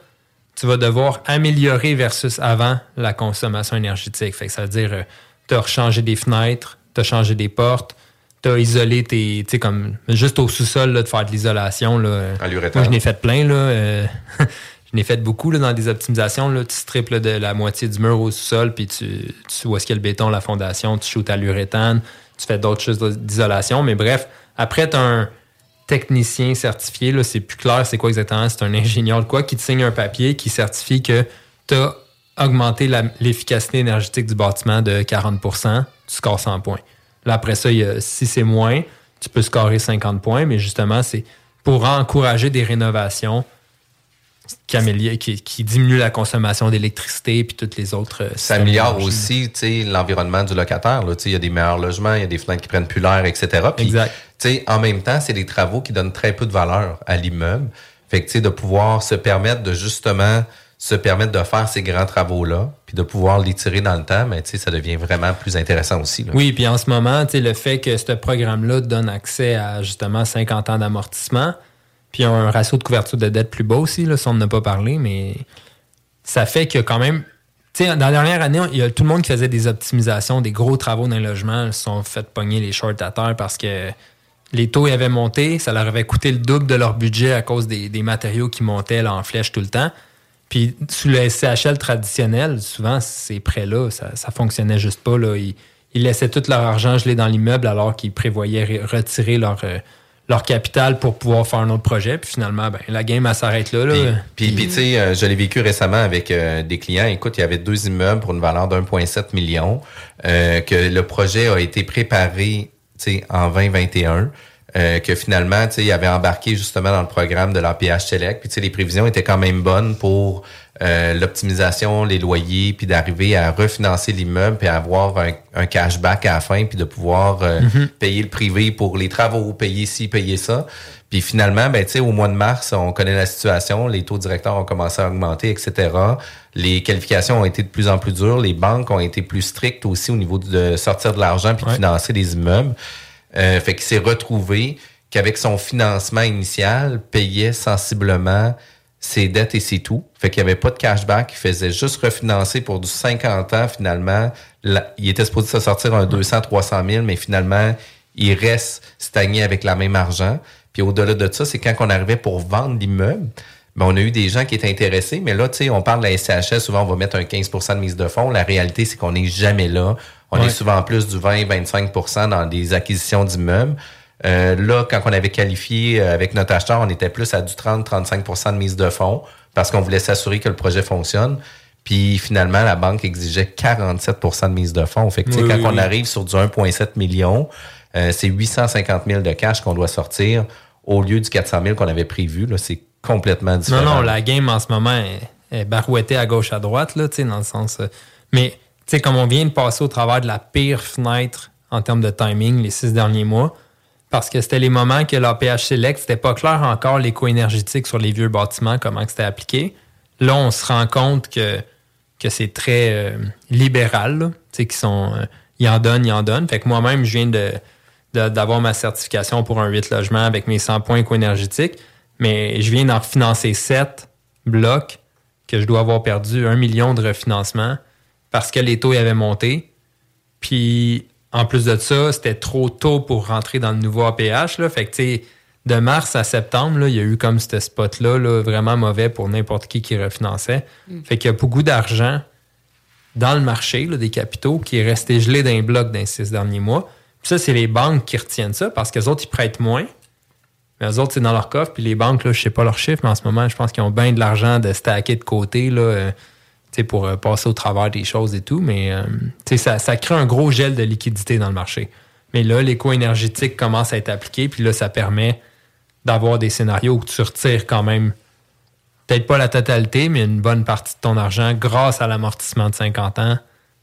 Tu vas devoir améliorer versus avant la consommation énergétique. Fait que ça veut dire, tu as changé des fenêtres, tu as changé des portes, tu as isolé tes. Tu sais, comme juste au sous-sol, de faire de l'isolation. Moi, je n'ai fait plein. Là, euh, je n'ai fait beaucoup là, dans des optimisations. Là. Tu strippes là, de la moitié du mur au sous-sol, puis tu, tu vois ce qu'il y a le béton, la fondation, tu shootes à l'uréthane, tu fais d'autres choses d'isolation. Mais bref, après, tu as un technicien certifié. Là, c'est plus clair c'est quoi exactement. C'est un ingénieur de quoi qui te signe un papier qui certifie que tu as augmenté l'efficacité énergétique du bâtiment de 40% tu scores 100 points. Là, après ça, il y a- si c'est moins, tu peux scorer 50 points, mais justement, c'est pour encourager des rénovations qui, qui, la consommation d'électricité puis toutes les autres. euh, Ça améliore aussi tu sais, l'environnement du locataire. là. Tu sais, Il y a des meilleurs logements, il y a des fenêtres qui prennent plus l'air, etc. Puis, tu en même temps, c'est des travaux qui donnent très peu de valeur à l'immeuble. Fait que, de pouvoir se permettre de justement se permettre de faire ces grands travaux-là, puis de pouvoir les tirer dans le temps, mais sais, ça devient vraiment plus intéressant aussi. Oui, puis en ce moment, le fait que ce programme-là donne accès à justement 50 ans d'amortissement, puis un ratio de couverture de dette plus bas aussi, là, ça on n'en a pas parlé, mais ça fait que quand même, dans la dernière année, il y a tout le monde qui faisait des optimisations, des gros travaux dans logement, se sont fait pogner les shorts à terre parce que les taux avaient monté, ça leur avait coûté le double de leur budget à cause des, des matériaux qui montaient là, en flèche tout le temps. Puis sous le SCHL traditionnel, souvent, ces prêts-là, ça, ça fonctionnait juste pas. Là. Ils, ils laissaient tout leur argent gelé dans l'immeuble alors qu'ils prévoyaient re- retirer leur, euh, leur capital pour pouvoir faire un autre projet. Puis finalement, ben, la game, elle s'arrête là. là. Puis, puis tu sais, euh, je l'ai vécu récemment avec euh, des clients. Écoute, il y avait deux immeubles pour une valeur d'1,7 million, euh, que le projet a été préparé, en 2021. Euh, que finalement, tu sais, il avait embarqué justement dans le programme de l'APH Select. Puis, tu sais, les prévisions étaient quand même bonnes pour euh, l'optimisation, les loyers, puis d'arriver à refinancer l'immeuble, puis avoir un, un cashback à la fin, puis de pouvoir euh, Mhm. payer le privé pour les travaux, payer ci, payer ça. Puis finalement, ben, tu sais, au mois de mars, on connaît la situation, les taux directeurs ont commencé à augmenter, etc. Les qualifications ont été de plus en plus dures, les banques ont été plus strictes aussi au niveau de sortir de l'argent puis de financer des immeubles. Euh, fait qu'il s'est retrouvé qu'avec son financement initial, payait sensiblement ses dettes et c'est tout. Fait qu'il n'y avait pas de cashback, il faisait juste refinancer pour du 50 ans finalement. Il était supposé se sortir un 200, 300 000, mais finalement, il reste stagné avec la même argent. Puis au-delà de ça, c'est quand on arrivait pour vendre l'immeuble, ben, on a eu des gens qui étaient intéressés, mais là, tu sais, on parle de la SCHS, souvent on va mettre un 15% de mise de fonds. La réalité, c'est qu'on n'est jamais là. On Ouais. est souvent plus du 20-25% dans des acquisitions d'immeubles. Euh, là, quand on avait qualifié euh, avec notre acheteur, on était plus à du 30-35% de mise de fonds parce qu'on voulait s'assurer que le projet fonctionne. Puis finalement, la banque exigeait 47% de mise de fonds. Fait que, Oui, quand oui, on arrive sur du 1,7 million, euh, c'est 850 000 de cash qu'on doit sortir au lieu du 400 000 qu'on avait prévu. C'est complètement différent. Non, non, la game en ce moment est, est barouettée à gauche, à droite, là, dans le sens. euh, mais, sais, comme on vient de passer au travers de la pire fenêtre en termes de timing les six derniers mois, parce que c'était les moments que l'APH Select, c'était pas clair encore l'éco-énergétique sur les vieux bâtiments, comment c'était appliqué. Là, on se rend compte que, que c'est très euh, libéral, tu sais, qu'ils sont. euh, ils en donnent, ils en donnent. Fait que moi-même, je viens de d'avoir ma certification pour un 8 logements avec mes 100 points éco-énergétiques, mais je viens d'en financer 7 blocs que je dois avoir perdu un million de refinancement parce que les taux y avaient monté. Puis, en plus de ça, c'était trop tôt pour rentrer dans le nouveau APH. Là. Fait que, tu sais, de mars à septembre, là, il y a eu comme ce spot-là là, vraiment mauvais pour n'importe qui qui refinançait. Mm. Fait qu'il y a beaucoup d'argent dans le marché là, des capitaux qui est resté gelé d'un bloc dans les six derniers mois. Puis ça, c'est les banques qui retiennent ça parce que les autres, ils prêtent moins. Mais eux autres, c'est dans leur coffre. Puis les banques, là, je sais pas leur chiffre, mais en ce moment, je pense qu'ils ont bien de l'argent de stacker de côté là, euh, pour euh, passer au travers des choses et tout. Mais euh, ça, ça crée un gros gel de liquidité dans le marché. Mais là, l'éco-énergétique commence à être appliqué. Puis là, ça permet d'avoir des scénarios où tu retires quand même, peut-être pas la totalité, mais une bonne partie de ton argent grâce à l'amortissement de 50 ans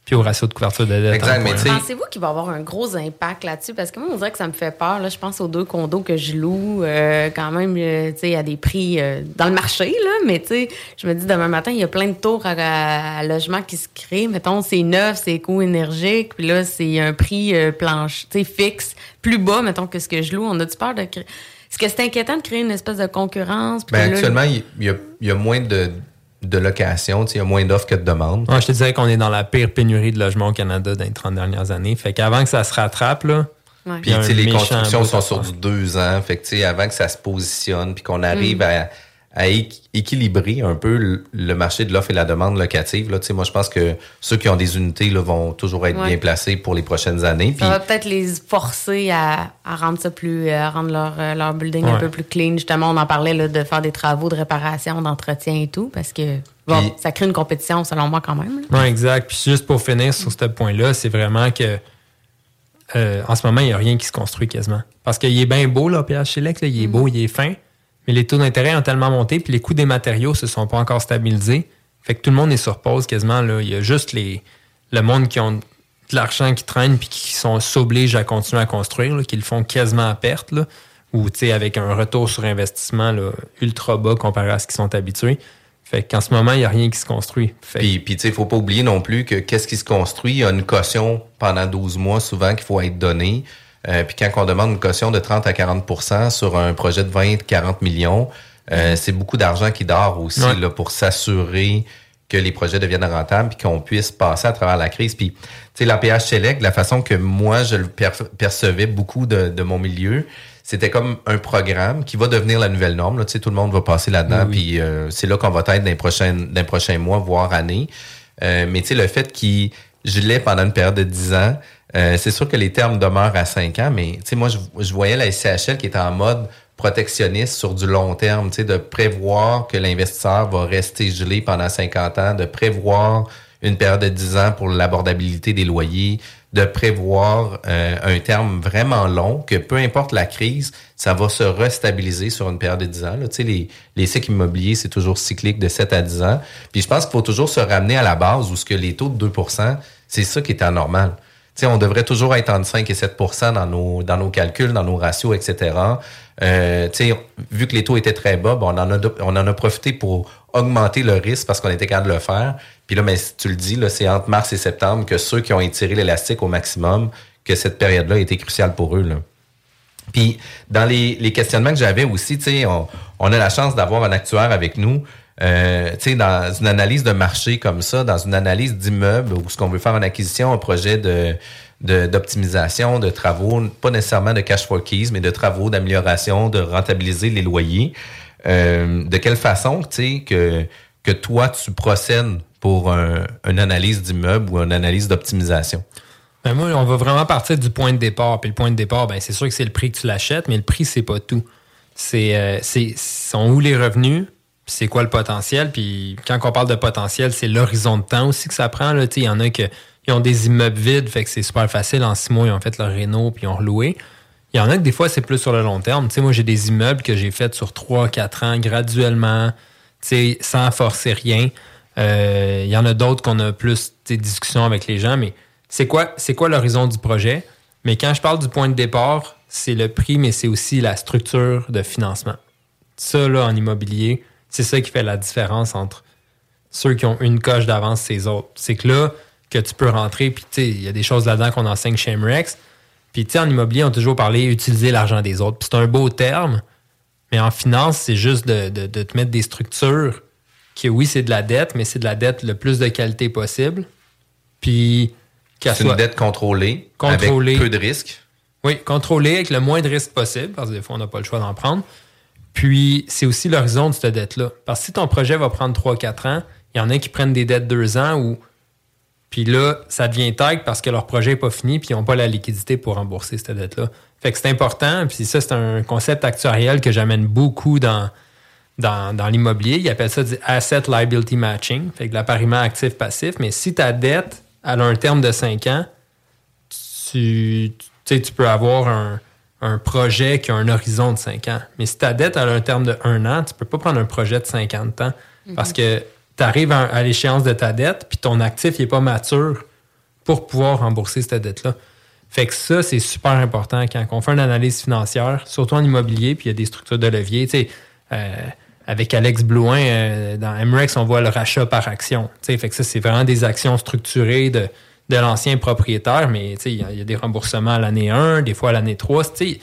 puis au ratio de couverture de dette. Pensez-vous qu'il va y avoir un gros impact là-dessus? Parce que moi, on dirait que ça me fait peur. Là. Je pense aux deux condos que je loue, euh, quand même, euh, tu sais, à des prix euh, dans le marché, là. Mais tu sais, je me dis, demain matin, il y a plein de tours à, à- à logement qui se créent. Mettons, c'est neuf, c'est éco-énergique, puis là, c'est un prix euh, planche, tu sais, fixe, plus bas, mettons, que ce que je loue. On a-tu peur de créer... Est-ce que c'est inquiétant de créer une espèce de concurrence? puis Ben, actuellement, il il y, a, il y a moins de, de sais, il y a moins d'offres que de demandes. Ouais, je te dirais qu'on est dans la pire pénurie de logements au Canada dans les 30 dernières années. Fait qu'avant que ça se rattrape, là. Ouais. Puis, les constructions sont sur du deux ans. Fait que, tu sais, avant que ça se positionne, puis qu'on arrive Mm. à, à équ- équilibrer un peu le, marché de l'offre et la demande locative, là, tu sais, moi, je pense que ceux qui ont des unités, là, vont toujours être Ouais. bien placés pour les prochaines années. Puis, Ça va peut-être les forcer à, à rendre ça plus, à rendre leur, euh, leur building un peu plus clean. Justement, on en parlait là, de faire des travaux de réparation, d'entretien et tout, parce que bon, ça crée une compétition, selon moi, quand même. exact. Puis juste pour finir sur ce point-là, c'est vraiment que euh, en ce moment, il n'y a rien qui se construit quasiment. Parce qu'il est bien beau, là, PH Select, il est beau, il est fin, mais les taux d'intérêt ont tellement monté, puis les coûts des matériaux ne se sont pas encore stabilisés. Fait que tout le monde est sur pause quasiment. Là. Il y a juste les, le monde qui ont de l'argent qui traîne puis qui sont s'obligent à continuer à construire, là, qui le font quasiment à perte, là, ou avec un retour sur investissement là, ultra bas comparé à ce qu'ils sont habitués. Fait qu'en ce moment, il n'y a rien qui se construit. Fait Puis, il faut pas oublier non plus que qu'est-ce qui se construit, il y a une caution pendant 12 mois souvent qu'il faut être donné. Euh, puis quand on demande une caution de 30 à 40% sur un projet de 20, 40 millions, euh, c'est beaucoup d'argent qui dort aussi Ouais. là, pour s'assurer que les projets deviennent rentables puis qu'on puisse passer à travers la crise. Puis, tu sais, l'APH Select, la façon que moi, je le per- percevais beaucoup de, de mon milieu, c'était comme un programme qui va devenir la nouvelle norme. Là. Tu sais, tout le monde va passer là-dedans, Oui, oui. puis euh, c'est là qu'on va être dans les prochains, dans les prochains mois, voire années. Euh, mais tu sais, le fait qu'il gelait pendant une période de 10 ans, euh, c'est sûr que les termes demeurent à 5 ans, mais moi, je, je voyais la SCHL qui était en mode protectionniste sur du long terme, de prévoir que l'investisseur va rester gelé pendant 50 ans, de prévoir une période de 10 ans pour l'abordabilité des loyers, de prévoir euh, un terme vraiment long, que peu importe la crise, ça va se restabiliser sur une période de 10 ans. Là. Tu sais, les, les cycles immobiliers, c'est toujours cyclique de 7 à 10 ans. Puis je pense qu'il faut toujours se ramener à la base où ce que les taux de 2% c'est ça qui est anormal. Tu sais, on devrait toujours être entre 5 et 7 dans nos, dans nos calculs, dans nos ratios, etc. Euh, vu que les taux étaient très bas, ben, on, en a, on en a profité pour augmenter le risque parce qu'on était capable de le faire. Puis là, mais si tu le dis, c'est entre mars et septembre que ceux qui ont étiré l'élastique au maximum, que cette période-là a été cruciale pour eux. Là. Puis dans les, les questionnements que j'avais aussi, on, on a la chance d'avoir un actuaire avec nous. Euh, dans une analyse de marché comme ça, dans une analyse d'immeuble où ce qu'on veut faire en acquisition, un projet de de- d'optimisation, de, travaux, pas nécessairement de cash for keys, mais de travaux d'amélioration, de rentabiliser les loyers. Euh, de quelle façon, tu sais, que, que toi, tu procèdes pour un- une analyse d'immeuble ou une analyse d'optimisation? Ben moi, on va vraiment partir du point de départ. Puis le point de départ, ben c'est sûr que c'est le prix que tu l'achètes, mais le prix, c'est pas tout. C'est euh, sont où les revenus, c'est quoi le potentiel. Puis quand on parle de potentiel, c'est l'horizon de temps aussi que ça prend. Il y en a qui ont des immeubles vides, fait que c'est super facile. En six mois, ils ont fait leur réno, puis ils ont reloué. Il y en a que des fois, c'est plus sur le long terme. Moi, j'ai des immeubles que j'ai faits sur 3-4 ans, graduellement, sans forcer rien. Euh, il y en a d'autres qu'on a plus des discussions avec les gens, mais c'est quoi, c'est quoi l'horizon du projet? Mais quand je parle du point de départ, c'est le prix, mais c'est aussi la structure de financement. Ça, là, en immobilier, c'est ça qui fait la différence entre ceux qui ont une coche d'avance et les autres. C'est que là, que tu peux rentrer, puis il y a des choses là-dedans qu'on enseigne chez MREX. Puis en immobilier, on a toujours parlé utiliser l'argent des autres. C'est un beau terme, mais en finance, c'est juste de te mettre des structures qui, oui, c'est de la dette, mais c'est de la dette le plus de qualité possible. Puis qu'elle C'est une soit dette contrôlée, Contrôlée. avec peu de risques. oui, contrôler avec le moins de risques possible, parce que des fois, on n'a pas le choix d'en prendre. Puis, c'est aussi l'horizon de cette dette-là. Parce que si ton projet va prendre 3-4 ans, il y en a qui prennent des dettes 2 ans ou. Puis là, ça devient tête parce que leur projet n'est pas fini puis ils n'ont pas la liquidité pour rembourser cette dette-là. Fait que c'est important. Puis ça, c'est un concept actuariel que j'amène beaucoup dans, dans, dans l'immobilier. Ils appellent ça du asset liability matching. Fait que l'appariement actif-passif. Mais si ta dette, elle a un terme de 5 ans, tu, tu peux avoir un, un projet qui a un horizon de 5 ans. Mais si ta dette elle a un terme de 1 an, tu peux pas prendre un projet de 50 ans Mhm. parce que tu arrives à, à l'échéance de ta dette, puis ton actif n'est pas mature pour pouvoir rembourser cette dette-là. Fait que ça, c'est super important quand on fait une analyse financière, surtout en immobilier, puis il y a des structures de levier. Tu sais, euh, avec Alex Blouin, euh, dans MREX, on voit le rachat par action. Fait que ça, c'est vraiment des actions structurées de, de l'ancien propriétaire, mais il y, a- des remboursements à l'année 1, des fois à l'année 3. Tu sais,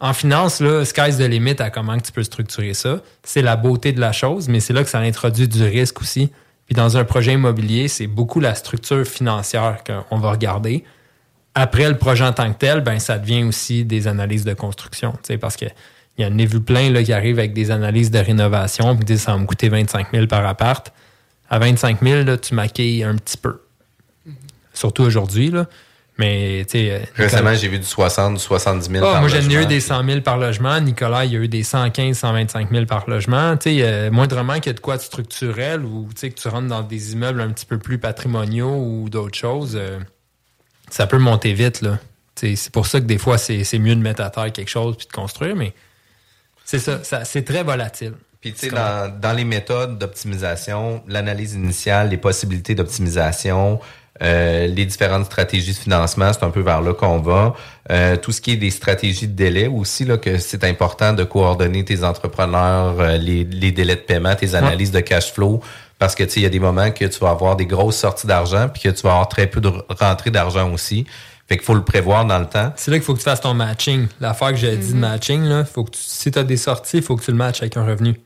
en finance, là, sky's the limit à comment que tu peux structurer ça. C'est la beauté de la chose, mais c'est là que ça introduit du risque aussi. Puis dans un projet immobilier, c'est beaucoup la structure financière qu'on va regarder. Après le projet en tant que tel, ben, ça devient aussi des analyses de construction. Parce que il y en a vu plein là, qui arrivent avec des analyses de rénovation qui disent ça va me coûter 25 000 par appart. À 25 000, là, tu maquilles un petit peu. Surtout aujourd'hui. là. Mais euh, Récemment, j'ai vu du 60, du 70 000 ah, par moi, j'en ai eu logement. des 100 000 par logement. Nicolas, il y a eu des 115, 125 000 par logement. Tu sais, euh, moindrement qu'il y a de quoi de structurel ou que tu rentres dans des immeubles un petit peu plus patrimoniaux ou d'autres choses, euh, ça peut monter vite. là. C'est pour ça que des fois, c'est c'est mieux de mettre à terre quelque chose puis de construire, mais c'est ça, ça c'est très volatile. Puis tu sais, dans, dans les méthodes d'optimisation, l'analyse initiale, les possibilités d'optimisation, euh, les différentes stratégies de financement, c'est un peu vers là qu'on va. Euh, tout ce qui est des stratégies de délai aussi, là, que c'est important de coordonner tes entrepreneurs, euh, les, les délais de paiement, tes analyses de cash flow. Parce que tu sais, il y a des moments que tu vas avoir des grosses sorties d'argent, puis que tu vas avoir très peu de rentrées d'argent aussi. Fait qu'il faut le prévoir dans le temps. C'est là qu'il faut que tu fasses ton matching. L'affaire que j'ai dit de Mhm. matching, là, faut que tu- si tu as des sorties, il faut que tu le matches avec un revenu.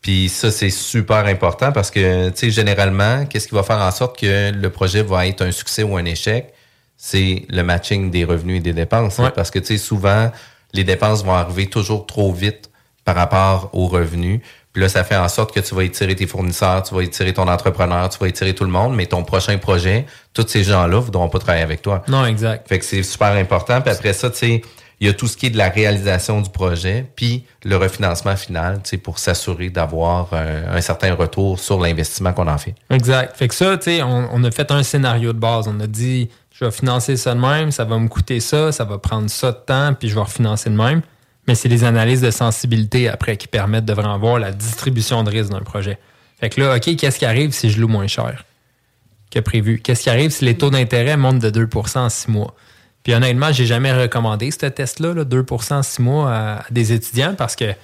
Puis ça, c'est super important parce que, tu sais, généralement, qu'est-ce qui va faire en sorte que le projet va être un succès ou un échec? C'est le matching des revenus et des dépenses. hein. Parce que, tu sais, souvent, les dépenses vont arriver toujours trop vite par rapport aux revenus. Puis là, ça fait en sorte que tu vas étirer tes fournisseurs, tu vas étirer ton entrepreneur, tu vas étirer tout le monde, mais ton prochain projet, tous ces gens-là voudront pas travailler avec toi. Non, exact. Fait que c'est super important. Puis après ça, tu sais, il y a tout ce qui est de la réalisation du projet, puis le refinancement final, tu sais, pour s'assurer d'avoir un certain retour sur l'investissement qu'on en fait. Exact. Fait que ça, tu sais, on, on a fait un scénario de base. On a dit, je vais financer ça de même, ça va me coûter ça, ça va prendre ça de temps, puis je vais refinancer de même. Mais c'est les analyses de sensibilité après qui permettent de vraiment voir la distribution de risque d'un projet. Fait que là, OK, qu'est-ce qui arrive si je loue moins cher que prévu? Qu'est-ce qui arrive si les taux d'intérêt montent de 2% en 6 mois? Puis honnêtement, j'ai jamais recommandé ce test-là, là, 2% en 6 mois à, des étudiants parce que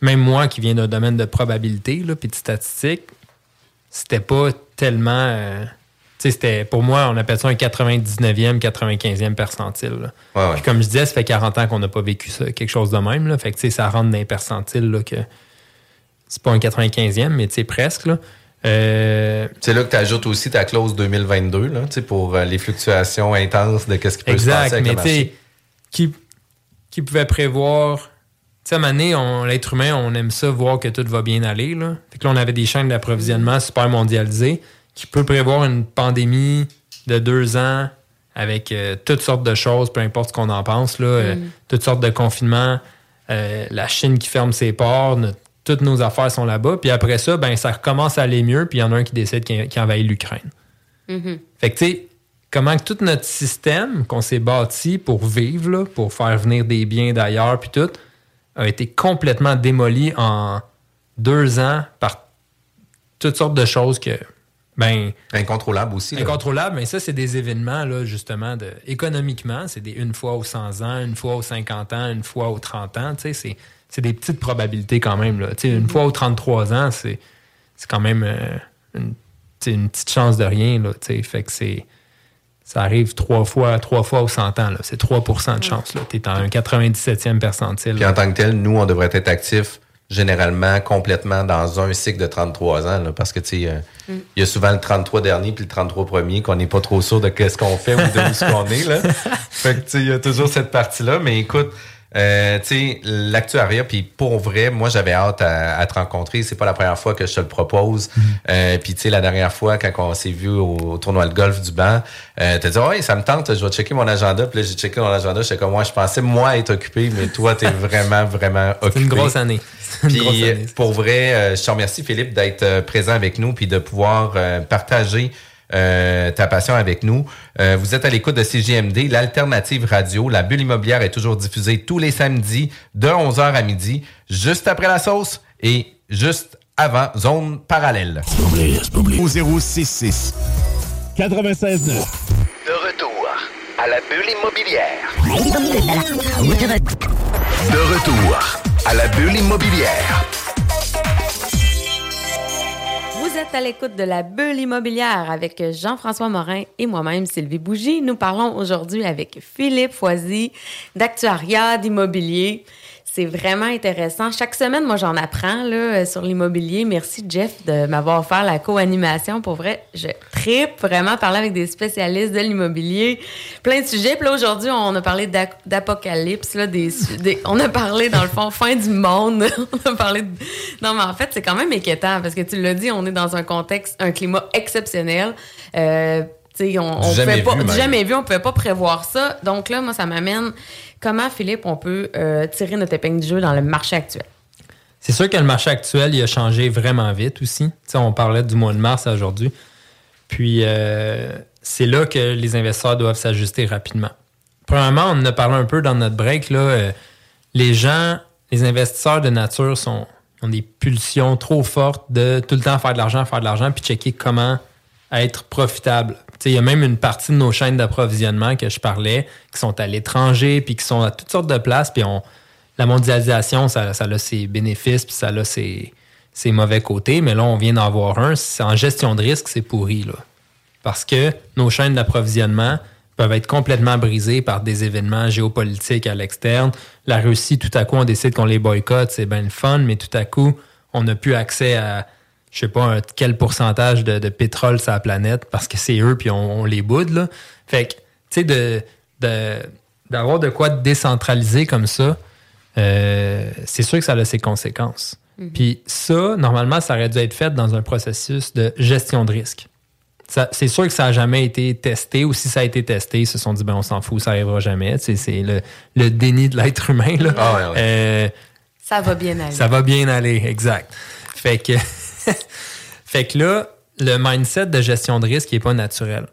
même moi qui viens d'un domaine de probabilité là, puis de statistique, c'était pas tellement. euh, c'était pour moi, on appelle ça un 99e, 95e percentile. là. Ouais, ouais. Puis comme je disais, ça fait 40 ans qu'on n'a pas vécu ça, quelque chose de même. Là. Fait que ça rentre dans les percentiles là, que c'est pas un 95e, mais presque. Là. Euh, C'est là que tu ajoutes aussi ta clause 2022, là, pour euh, les fluctuations intenses de qu'est-ce qui peut se passer Exact, avec mais le marché. qui, qui pouvait prévoir. Tu sais, à un moment donné, on- l'être humain, on aime ça, voir que tout va bien aller. Là. Fait que là, on avait des chaînes d'approvisionnement super mondialisées qui peut prévoir une pandémie de deux ans avec euh, toutes sortes de choses, peu importe ce qu'on en pense, là, euh, Mm. toutes sortes de confinements, euh, la Chine qui ferme ses ports, notre- toutes nos affaires sont là-bas. Puis après ça, ben, ça recommence à aller mieux, puis il y en a un qui décide qu'il envahit l'Ukraine. Fait que, tu sais, comment que tout notre système qu'on s'est bâti pour vivre, là, pour faire venir des biens d'ailleurs, puis tout, a été complètement démoli en deux ans par toutes sortes de choses que, ben... Incontrôlable aussi. là. Incontrôlable, mais ça, c'est des événements, là, justement, de, économiquement, c'est des une fois aux 100 ans, une fois aux 50 ans, une fois aux 30 ans, tu sais, c'est, c'est des petites probabilités quand même, là. Tu sais, une fois aux 33 ans, c'est, c'est quand même euh, une, petite chance de rien, là, tu sais, fait que c'est... Ça arrive trois fois, trois fois aux 100 ans. là. C'est 3% de chance. Tu es en un 97e percentile. Puis en tant que tel, nous, on devrait être actifs généralement complètement dans un cycle de 33 ans. là, parce que, tu sais, euh, il Mm. y a souvent le 33 dernier puis le 33 premier qu'on n'est pas trop sûr de qu'est-ce qu'on fait ou de où ce qu'on est. Là. fait que, tu sais, il y a toujours cette partie-là. Mais écoute, euh, tu sais, l'actuariat, puis pour vrai, moi, j'avais hâte à, à te rencontrer. C'est pas la première fois que je te le propose. Euh, puis, tu sais, la dernière fois, quand on s'est vu au, au tournoi de golf du banc, euh, t'as dit, ouais, ça me tente, je vais checker mon agenda. Puis là, j'ai checké mon agenda. J'étais comme, moi, je pensais, moi, être occupé, mais toi, t'es vraiment, vraiment occupé. C'est une grosse année. Puis, pour vrai, euh, je te remercie, Philippe, d'être euh, présent avec nous puis de pouvoir euh, partager euh, ta passion avec nous. Euh, vous êtes à l'écoute de CGMD, l'alternative radio. La bulle immobilière est toujours diffusée tous les samedis de 11h à midi, juste après la sauce et juste avant zone parallèle. Au 066 96.9 à la bulle immobilière. De retour à la bulle immobilière. Vous êtes à l'écoute de la bulle immobilière avec Jean-François Morin et moi-même, Sylvie Bougie. Nous parlons aujourd'hui avec Philippe Foisy d'actuariat, d'immobilier. C'est vraiment intéressant. Chaque semaine, moi, j'en apprends là, sur l'immobilier. Merci, Jeff, de m'avoir offert la co-animation. Pour vrai, je tripe vraiment parler avec des spécialistes de l'immobilier. Plein de sujets. Puis là, aujourd'hui, on a parlé d'apocalypse. Là, des, on a parlé, dans le fond, fin du monde. on a parlé de... Non, mais en fait, c'est quand même inquiétant parce que tu l'as dit, on est dans un contexte, un climat exceptionnel. Euh, tu sais, on, on jamais pas, vu, même. jamais vu, on pouvait pas prévoir ça. Donc là, moi, ça m'amène comment, Philippe, on peut euh, tirer notre épingle du jeu dans le marché actuel? C'est sûr que le marché actuel, il a changé vraiment vite aussi. On parlait du mois de mars aujourd'hui. Puis, euh, c'est là que les investisseurs doivent s'ajuster rapidement. Premièrement, on en a parlé un peu dans notre break. Euh, les gens, les investisseurs de nature sont, ont des pulsions trop fortes de tout le temps faire de l'argent, faire de l'argent, puis checker comment être profitable. Il y a même une partie de nos chaînes d'approvisionnement que je parlais qui sont à l'étranger, puis qui sont à toutes sortes de places, puis on, la mondialisation, ça, ça a ses bénéfices, puis ça a ses, ses mauvais côtés, mais là, on vient d'en avoir un. En gestion de risque, c'est pourri, là. Parce que nos chaînes d'approvisionnement peuvent être complètement brisées par des événements géopolitiques à l'externe. La Russie, tout à coup, on décide qu'on les boycotte, c'est bien le fun, mais tout à coup, on n'a plus accès à, je sais pas, un- quel pourcentage de, de pétrole sur la planète parce que c'est eux, puis on, on les boude, là. Fait que, tu sais, de, d'avoir de quoi décentraliser comme ça, euh, c'est sûr que ça a ses conséquences. Puis ça, normalement, ça aurait dû être fait dans un processus de gestion de risque. Ça- C'est sûr que ça n'a jamais été testé, ou si ça a été testé, ils se sont dit, ben on s'en fout, ça n'arrivera jamais. C'est le, le déni de l'être humain. Là. Ah ouais, ouais. Euh, Ça va bien aller. ça va bien aller, exact. Fait que, fait que là, le mindset de gestion de risque n'est pas naturel.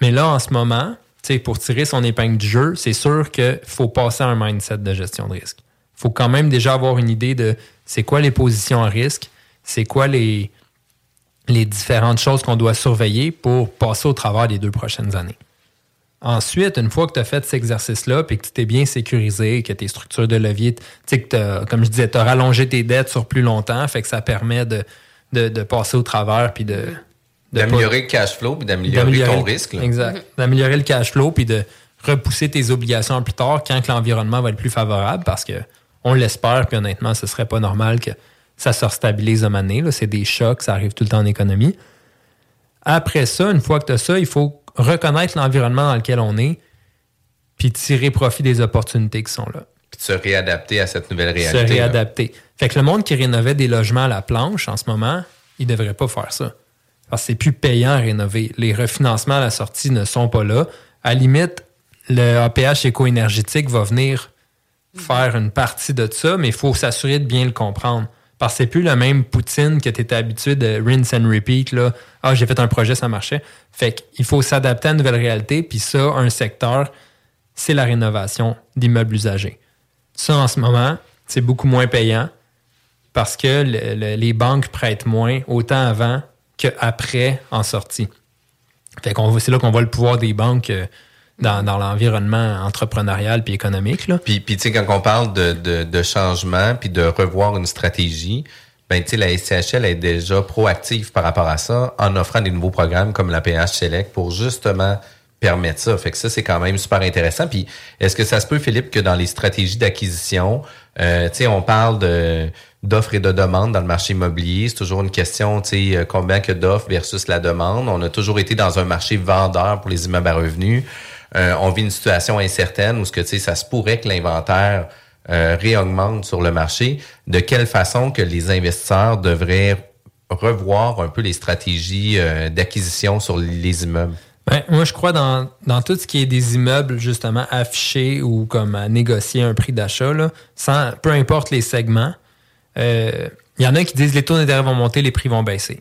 Mais là, en ce moment, pour tirer son épingle du jeu, c'est sûr qu'il faut passer à un mindset de gestion de risque. Il faut quand même déjà avoir une idée de c'est quoi les positions à risque, c'est quoi les, les différentes choses qu'on doit surveiller pour passer au travers des deux prochaines années. Ensuite, une fois que tu as fait cet exercice-là, puis que tu t'es bien sécurisé, que tes structures de levier, tu sais, que comme je disais, tu as rallongé tes dettes sur plus longtemps, fait que ça permet de, de, de passer au travers, puis de. D'améliorer pas- le cash flow puis d'améliorer ton le- risque. là. Exact. D'améliorer le cash flow, puis de repousser tes obligations plus tard quand que l'environnement va être plus favorable, parce que on l'espère, puis honnêtement, ce serait pas normal que ça se restabilise de manière. là. C'est des chocs, ça arrive tout le temps en économie. Après ça, une fois que tu as ça, il faut reconnaître l'environnement dans lequel on est, puis tirer profit des opportunités qui sont là. Puis de se réadapter à cette nouvelle Se réalité. là. réadapter. Fait que le monde qui rénovait des logements à la planche en ce moment, il ne devrait pas faire ça. Parce que c'est plus payant à rénover. Les refinancements à la sortie ne sont pas là. À la limite, le APH éco-énergétique va venir faire une partie de ça, mais il faut s'assurer de bien le comprendre. Parce que c'est plus le même Poutine que tu étais habitué de rinse and repeat. Là. Ah, j'ai fait un projet, ça marchait. Fait qu'il faut s'adapter à une nouvelle réalité. Puis ça, un secteur, c'est la rénovation d'immeubles usagés. Ça, en ce moment, c'est beaucoup moins payant parce que le- le- les banques prêtent moins, autant avant qu'après en sortie. Fait qu'on c'est là qu'on voit le pouvoir des banques euh, dans, l'environnement entrepreneurial puis économique. Puis, tu sais, quand on parle de changement puis de revoir une stratégie, ben, tu sais, la SCHL est déjà proactive par rapport à ça en offrant des nouveaux programmes comme la PH Select pour justement permettre ça. Fait que ça, c'est quand même super intéressant. Puis, est-ce que ça se peut, Philippe, que dans les stratégies d'acquisition, euh, tu sais, on parle de d'offres et de demandes dans le marché immobilier? C'est toujours une question, tu sais, euh, combien que d'offres versus la demande. On a toujours été dans un marché vendeur pour les immeubles à revenus. Euh, on vit une situation incertaine où ce que, tu sais, ça se pourrait que l'inventaire euh, réaugmente sur le marché. De quelle façon que les investisseurs devraient revoir un peu les stratégies euh, d'acquisition sur les immeubles? Ben, moi, je crois dans, dans tout ce qui est des immeubles, justement, affichés ou comme à négocier un prix d'achat, là, sans, peu importe les segments, euh, il y en a qui disent les taux d'intérêt vont monter, les prix vont baisser.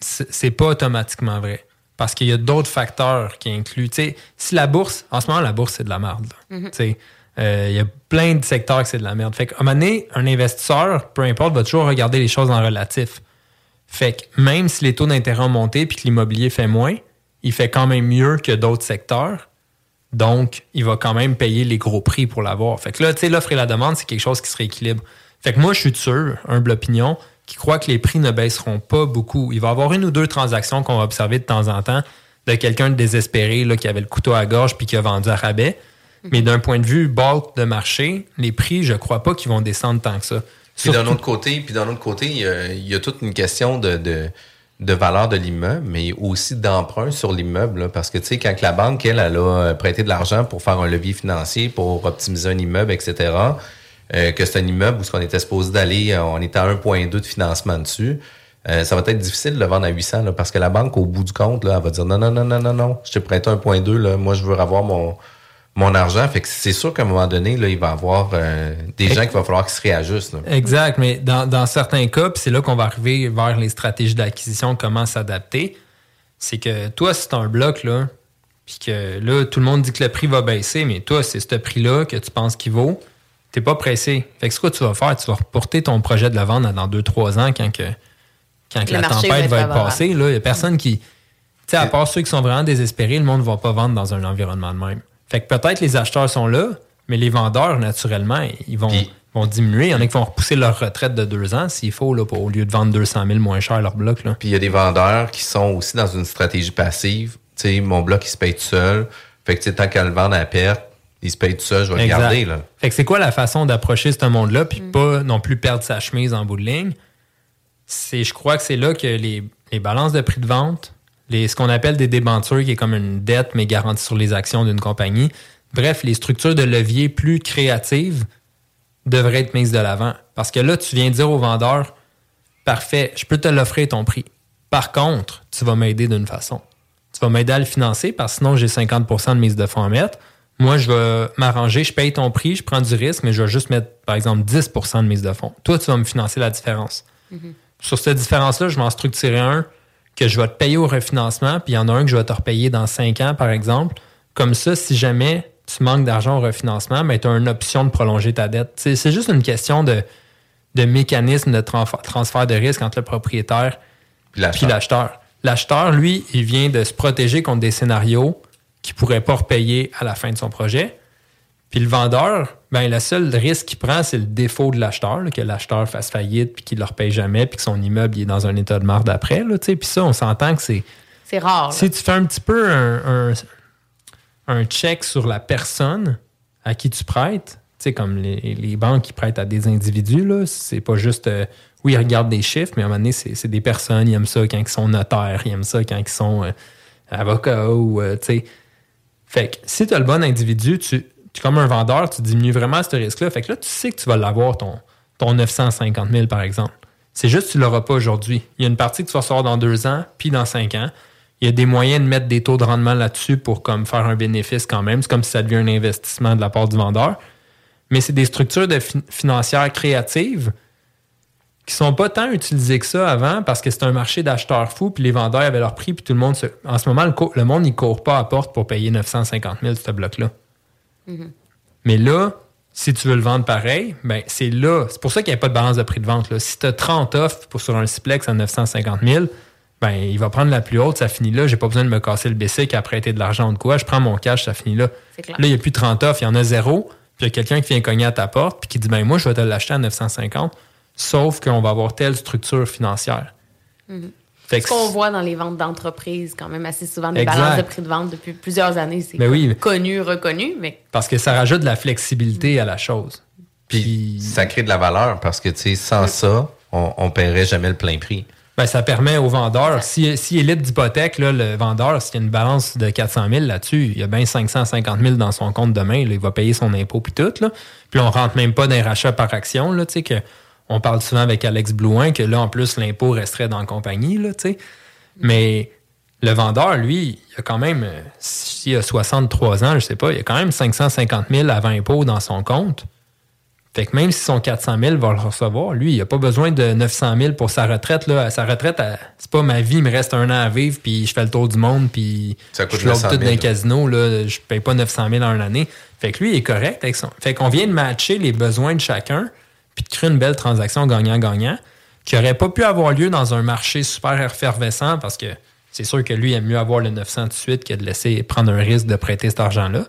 C'est pas automatiquement vrai. Parce qu'il y a d'autres facteurs qui incluent. Si la bourse, en ce moment, la bourse, c'est de la merde. Mhm. Tu sais, euh, il y a plein de secteurs que c'est de la merde. Fait qu'à un moment donné, un investisseur, peu importe, va toujours regarder les choses en relatif. Fait que même si les taux d'intérêt ont monté puis que l'immobilier fait moins, il fait quand même mieux que d'autres secteurs. Donc, il va quand même payer les gros prix pour l'avoir. Fait que là, tu sais, l'offre et la demande, c'est quelque chose qui se rééquilibre. Fait que moi, je suis sûr, humble opinion, qui croit que les prix ne baisseront pas beaucoup. Il va y avoir une ou deux transactions qu'on va observer de temps en temps de quelqu'un de désespéré là, qui avait le couteau à gorge puis qui a vendu à rabais. Mais d'un point de vue bulk de marché, les prix, je crois pas qu'ils vont descendre tant que ça. Puis d'un autre côté, puis d'un autre côté, il y, a, il y a toute une question de, de, de valeur de l'immeuble, mais aussi d'emprunt sur l'immeuble. Parce que, tu sais, quand la banque, elle, elle a euh, prêté de l'argent pour faire un levier financier, pour optimiser un immeuble, etc., euh, que c'est un immeuble où ce qu'on était supposé d'aller, euh, on était à 1,2 de financement dessus, euh, ça va être difficile de le vendre à 800, là, parce que la banque, au bout du compte, là, elle va dire non, non, non, non, non, non, je t'ai prêté 1,2, là, moi, je veux avoir mon, mon argent. Fait que c'est sûr qu'à un moment donné, là, il va y avoir euh, des gens qu'il va falloir qu'ils se réajustent. là. Exact, mais dans, dans certains cas, puis c'est là qu'on va arriver vers les stratégies d'acquisition, comment s'adapter, c'est que toi, si tu un bloc, là, puis que là, tout le monde dit que le prix va baisser, mais toi, c'est ce prix-là que tu penses qu'il vaut, t'es pas pressé. Fait que ce que tu vas faire, tu vas reporter ton projet de la vente dans 2-3 ans quand, que, quand que la tempête va être va passée. Il n'y a personne qui... Tu sais, à part ceux qui sont vraiment désespérés, le monde ne va pas vendre dans un environnement de même. Fait que peut-être les acheteurs sont là, mais les vendeurs, naturellement, ils vont, vont diminuer. Il y en a qui vont repousser leur retraite de deux ans s'il faut, là, pour, au lieu de vendre 200 000 moins cher leur bloc. Là. Puis il y a des vendeurs qui sont aussi dans une stratégie passive. Tu sais, mon bloc, il se paye tout seul. Fait que, tu sais, tant qu'à le vendre à perte, il se paye tout seul, je vais Exact. le garder, là. Fait que c'est quoi la façon d'approcher ce monde-là, puis pas non plus perdre sa chemise en bout de ligne? C'est, je crois que c'est là que les, les balances de prix de vente, les, ce qu'on appelle des débentures, qui est comme une dette, mais garantie sur les actions d'une compagnie. Bref, les structures de levier plus créatives devraient être mises de l'avant. Parce que là, tu viens dire au vendeur, parfait, je peux te l'offrir ton prix. Par contre, tu vas m'aider d'une façon. Tu vas m'aider à le financer parce que sinon, j'ai 50% de mise de fonds à mettre. Moi, je vais m'arranger, je paye ton prix, je prends du risque, mais je vais juste mettre, par exemple, 10% de mise de fonds. Toi, tu vas me financer la différence. Sur cette différence-là, je vais en structurer un que je vais te payer au refinancement, puis il y en a un que je vais te repayer dans 5 ans, par exemple. Comme ça, si jamais tu manques d'argent au refinancement, ben, tu as une option de prolonger ta dette. C'est juste une question de, de mécanisme de transf- transfert de risque entre le propriétaire puis l'acheteur. L'acheteur, lui, il vient de se protéger contre des scénarios qu'il ne pourrait pas repayer à la fin de son projet. Puis le vendeur, ben, le seul risque qu'il prend, c'est le défaut de l'acheteur, que l'acheteur fasse faillite, puis qu'il ne le repaye jamais, puis que son immeuble il est dans un état de marde après. là. Puis ça, on s'entend que c'est. C'est rare. là. Si tu fais un petit peu un, un, un check sur la personne à qui tu prêtes, tu sais, comme les, les banques qui prêtent à des individus, là, c'est pas juste. euh, oui, ils regardent des chiffres, mais à un moment donné, c'est c'est des personnes, ils aiment ça quand ils sont notaires, ils aiment ça quand ils sont euh, avocats ou, euh, tu sais. Fait que si tu as le bon individu, tu, tu- comme un vendeur, tu diminues vraiment ce risque-là. Fait que là, tu sais que tu vas l'avoir, ton, ton 950 000, par exemple. C'est juste que tu ne l'auras pas aujourd'hui. Il y a une partie que tu vas recevoir dans deux ans, puis dans cinq ans. Il y a des moyens de mettre des taux de rendement là-dessus pour comme faire un bénéfice quand même. C'est comme si ça devient un investissement de la part du vendeur. Mais c'est des structures financières créatives qui sont pas tant utilisées que ça avant parce que c'est un marché d'acheteurs fous, puis les vendeurs avaient leur prix, puis tout le monde se... En ce moment, le monde, il court pas à porte pour payer 950 000 ce bloc-là. Mais là, si tu veux le vendre pareil, ben c'est là. C'est pour ça qu'il n'y a pas de balance de prix de vente. Là. Si tu as 30 offres pour, sur un Ciplex à 950 000, ben, il va prendre la plus haute, ça finit là. J'ai pas besoin de me casser le BC qui a prêté de l'argent ou de quoi. Je prends mon cash, ça finit là. Clair. Là, il n'y a plus 30 offres, il y en a zéro. Puis il y a quelqu'un qui vient cogner à ta porte puis qui dit ben moi, je vais te l'acheter à 950, sauf qu'on va avoir telle structure financière. Mhm. Fait Ce qu'on voit dans les ventes d'entreprises, quand même assez souvent, des Exact. balances de prix de vente depuis plusieurs années. C'est Ben oui. connu, reconnu, mais Parce que ça rajoute de la flexibilité à la chose. Puis ça crée de la valeur parce que, tu sais, sans ça, on, on paierait jamais le plein prix. Ben, ça permet au vendeur, si, si élite d'hypothèque, là, le vendeur, s'il y a une balance de 400 000 là-dessus, il y a bien 550 000 dans son compte demain, là, il va payer son impôt puis tout. Là. Puis on rentre même pas dans les rachats par action. Là, tu sais, que on parle souvent avec Alex Blouin que là, en plus, l'impôt resterait dans la compagnie. Là, tu sais. Mais le vendeur, lui, il a quand même, s'il a 63 ans, je sais pas, il a quand même 550 000 avant impôt dans son compte. Fait que même si son 400 000 va le recevoir, lui, il n'a pas besoin de 900 000 pour sa retraite. Là. Sa retraite, c'est pas ma vie, il me reste un an à vivre, puis je fais le tour du monde, puis Ça coûte je 900 tout 000, dans les casinos. Là, je paye pas 900 000 en une année. Fait que lui, il est correct avec son. Fait qu'on vient de matcher les besoins de chacun, puis de créer une belle transaction gagnant-gagnant, qui aurait pas pu avoir lieu dans un marché super effervescent parce que c'est sûr que lui il aime mieux avoir le 900 tout de suite que de laisser prendre un risque de prêter cet argent-là.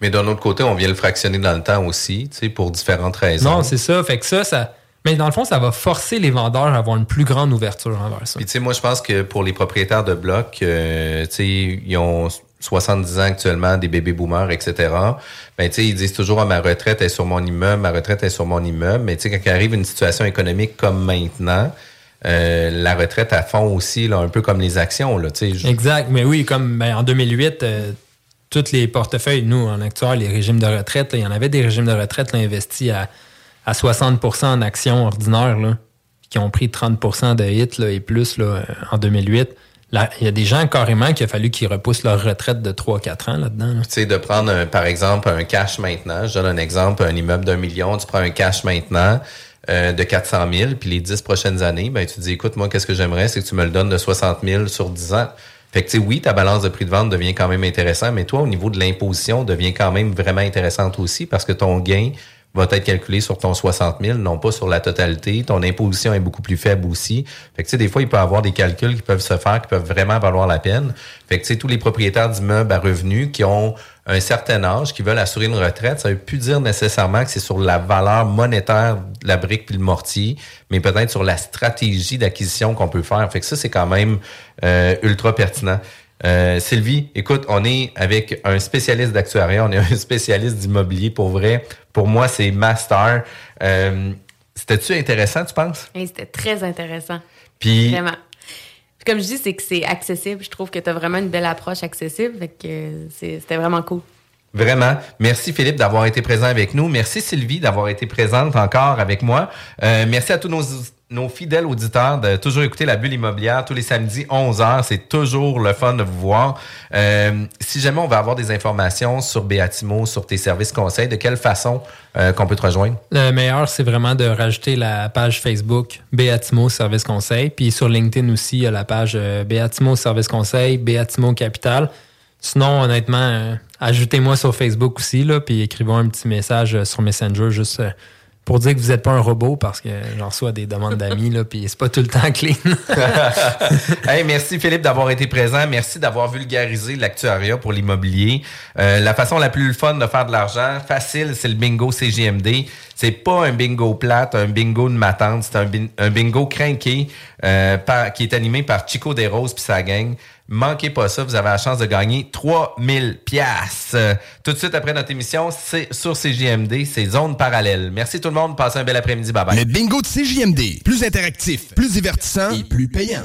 Mais d'un autre côté, on vient le fractionner dans le temps aussi, tu sais, pour différentes raisons. Non, c'est ça. Fait que ça, ça. Mais dans le fond, ça va forcer les vendeurs à avoir une plus grande ouverture envers ça. Puis tu sais, moi, je pense que pour les propriétaires de blocs, euh, tu sais, ils ont 70 ans actuellement, des bébés boomers, etc. Ben, ils disent toujours, ah, ma retraite est sur mon immeuble, ma retraite est sur mon immeuble. Mais quand il arrive une situation économique comme maintenant, euh, la retraite à fond aussi, un peu comme les actions, là. Exact. Mais oui, comme ben, en 2008, euh, tous les portefeuilles, nous, en actuel, les régimes de retraite, il y en avait des régimes de retraite là, investis à, à 60% en actions ordinaires, qui ont pris 30% de hits et plus en 2008. Il y a des gens carrément qui a fallu qu'ils repoussent leur retraite de 3-4 ans là-dedans. là. Tu sais, de prendre, par exemple, un cash maintenant. Je donne un exemple, un immeuble d'un million, tu prends un cash maintenant euh, de 400 000, puis les 10 prochaines années, ben, tu dis, écoute, moi, qu'est-ce que j'aimerais, c'est que tu me le donnes de 60 000 sur 10 ans. Fait que, tu sais, oui, ta balance de prix de vente devient quand même intéressant, mais toi, au niveau de l'imposition, devient quand même vraiment intéressante aussi parce que ton gain va être calculé sur ton 60 000, non pas sur la totalité. Ton imposition est beaucoup plus faible aussi. Fait que, tu sais, des fois, il peut y avoir des calculs qui peuvent se faire, qui peuvent vraiment valoir la peine. Fait que, tu sais, tous les propriétaires d'immeubles à revenus qui ont un certain âge, qui veulent assurer une retraite, ça veut plus dire nécessairement que c'est sur la valeur monétaire de la brique puis le mortier, mais peut-être sur la stratégie d'acquisition qu'on peut faire. Fait que ça, c'est quand même euh, ultra pertinent. Euh, Sylvie, écoute, on est avec un spécialiste d'actuariat, on est un spécialiste d'immobilier pour vrai. Pour moi, c'est master. Euh, C'était-tu intéressant, tu penses? C'était très intéressant. Puis, Vraiment. Puis comme je dis, c'est que c'est accessible. Je trouve que tu as vraiment une belle approche accessible. Fait que c'est- c'était vraiment cool. Vraiment. Merci Philippe d'avoir été présent avec nous. Merci Sylvie d'avoir été présente encore avec moi. Euh, merci à tous nos, nos fidèles auditeurs de toujours écouter la bulle immobilière tous les samedis 11h. C'est toujours le fun de vous voir. Euh, si jamais on veut avoir des informations sur Béatimo, sur tes services conseils, de quelle façon euh, qu'on peut te rejoindre? Le meilleur, c'est vraiment de rajouter la page Facebook Béatimo Service Conseil. Puis sur LinkedIn aussi, il y a la page euh, Béatimo Service Conseil, Béatimo Capital. Sinon, honnêtement, ajoutez-moi sur Facebook aussi, puis écrivez un petit message sur Messenger juste pour dire que vous n'êtes pas un robot parce que j'en reçois des demandes d'amis, là, puis c'est pas tout le temps clean. hey, merci Philippe d'avoir été présent. Merci d'avoir vulgarisé l'actuariat pour l'immobilier. Euh, la façon la plus fun de faire de l'argent, facile, c'est le bingo CGMD. C'est pas un bingo plate, un bingo de ma tante. C'est un, bin- un bingo craqué euh, qui est animé par Chico Desroses puis sa gang. Manquez pas ça, vous avez la chance de gagner 3000 pièces. Tout de suite après notre émission, c'est sur CGMD, c'est zone parallèle. Merci tout le monde, passez un bel après-midi, bye bye. Le bingo de CJMD. Plus interactif, plus divertissant et plus payant.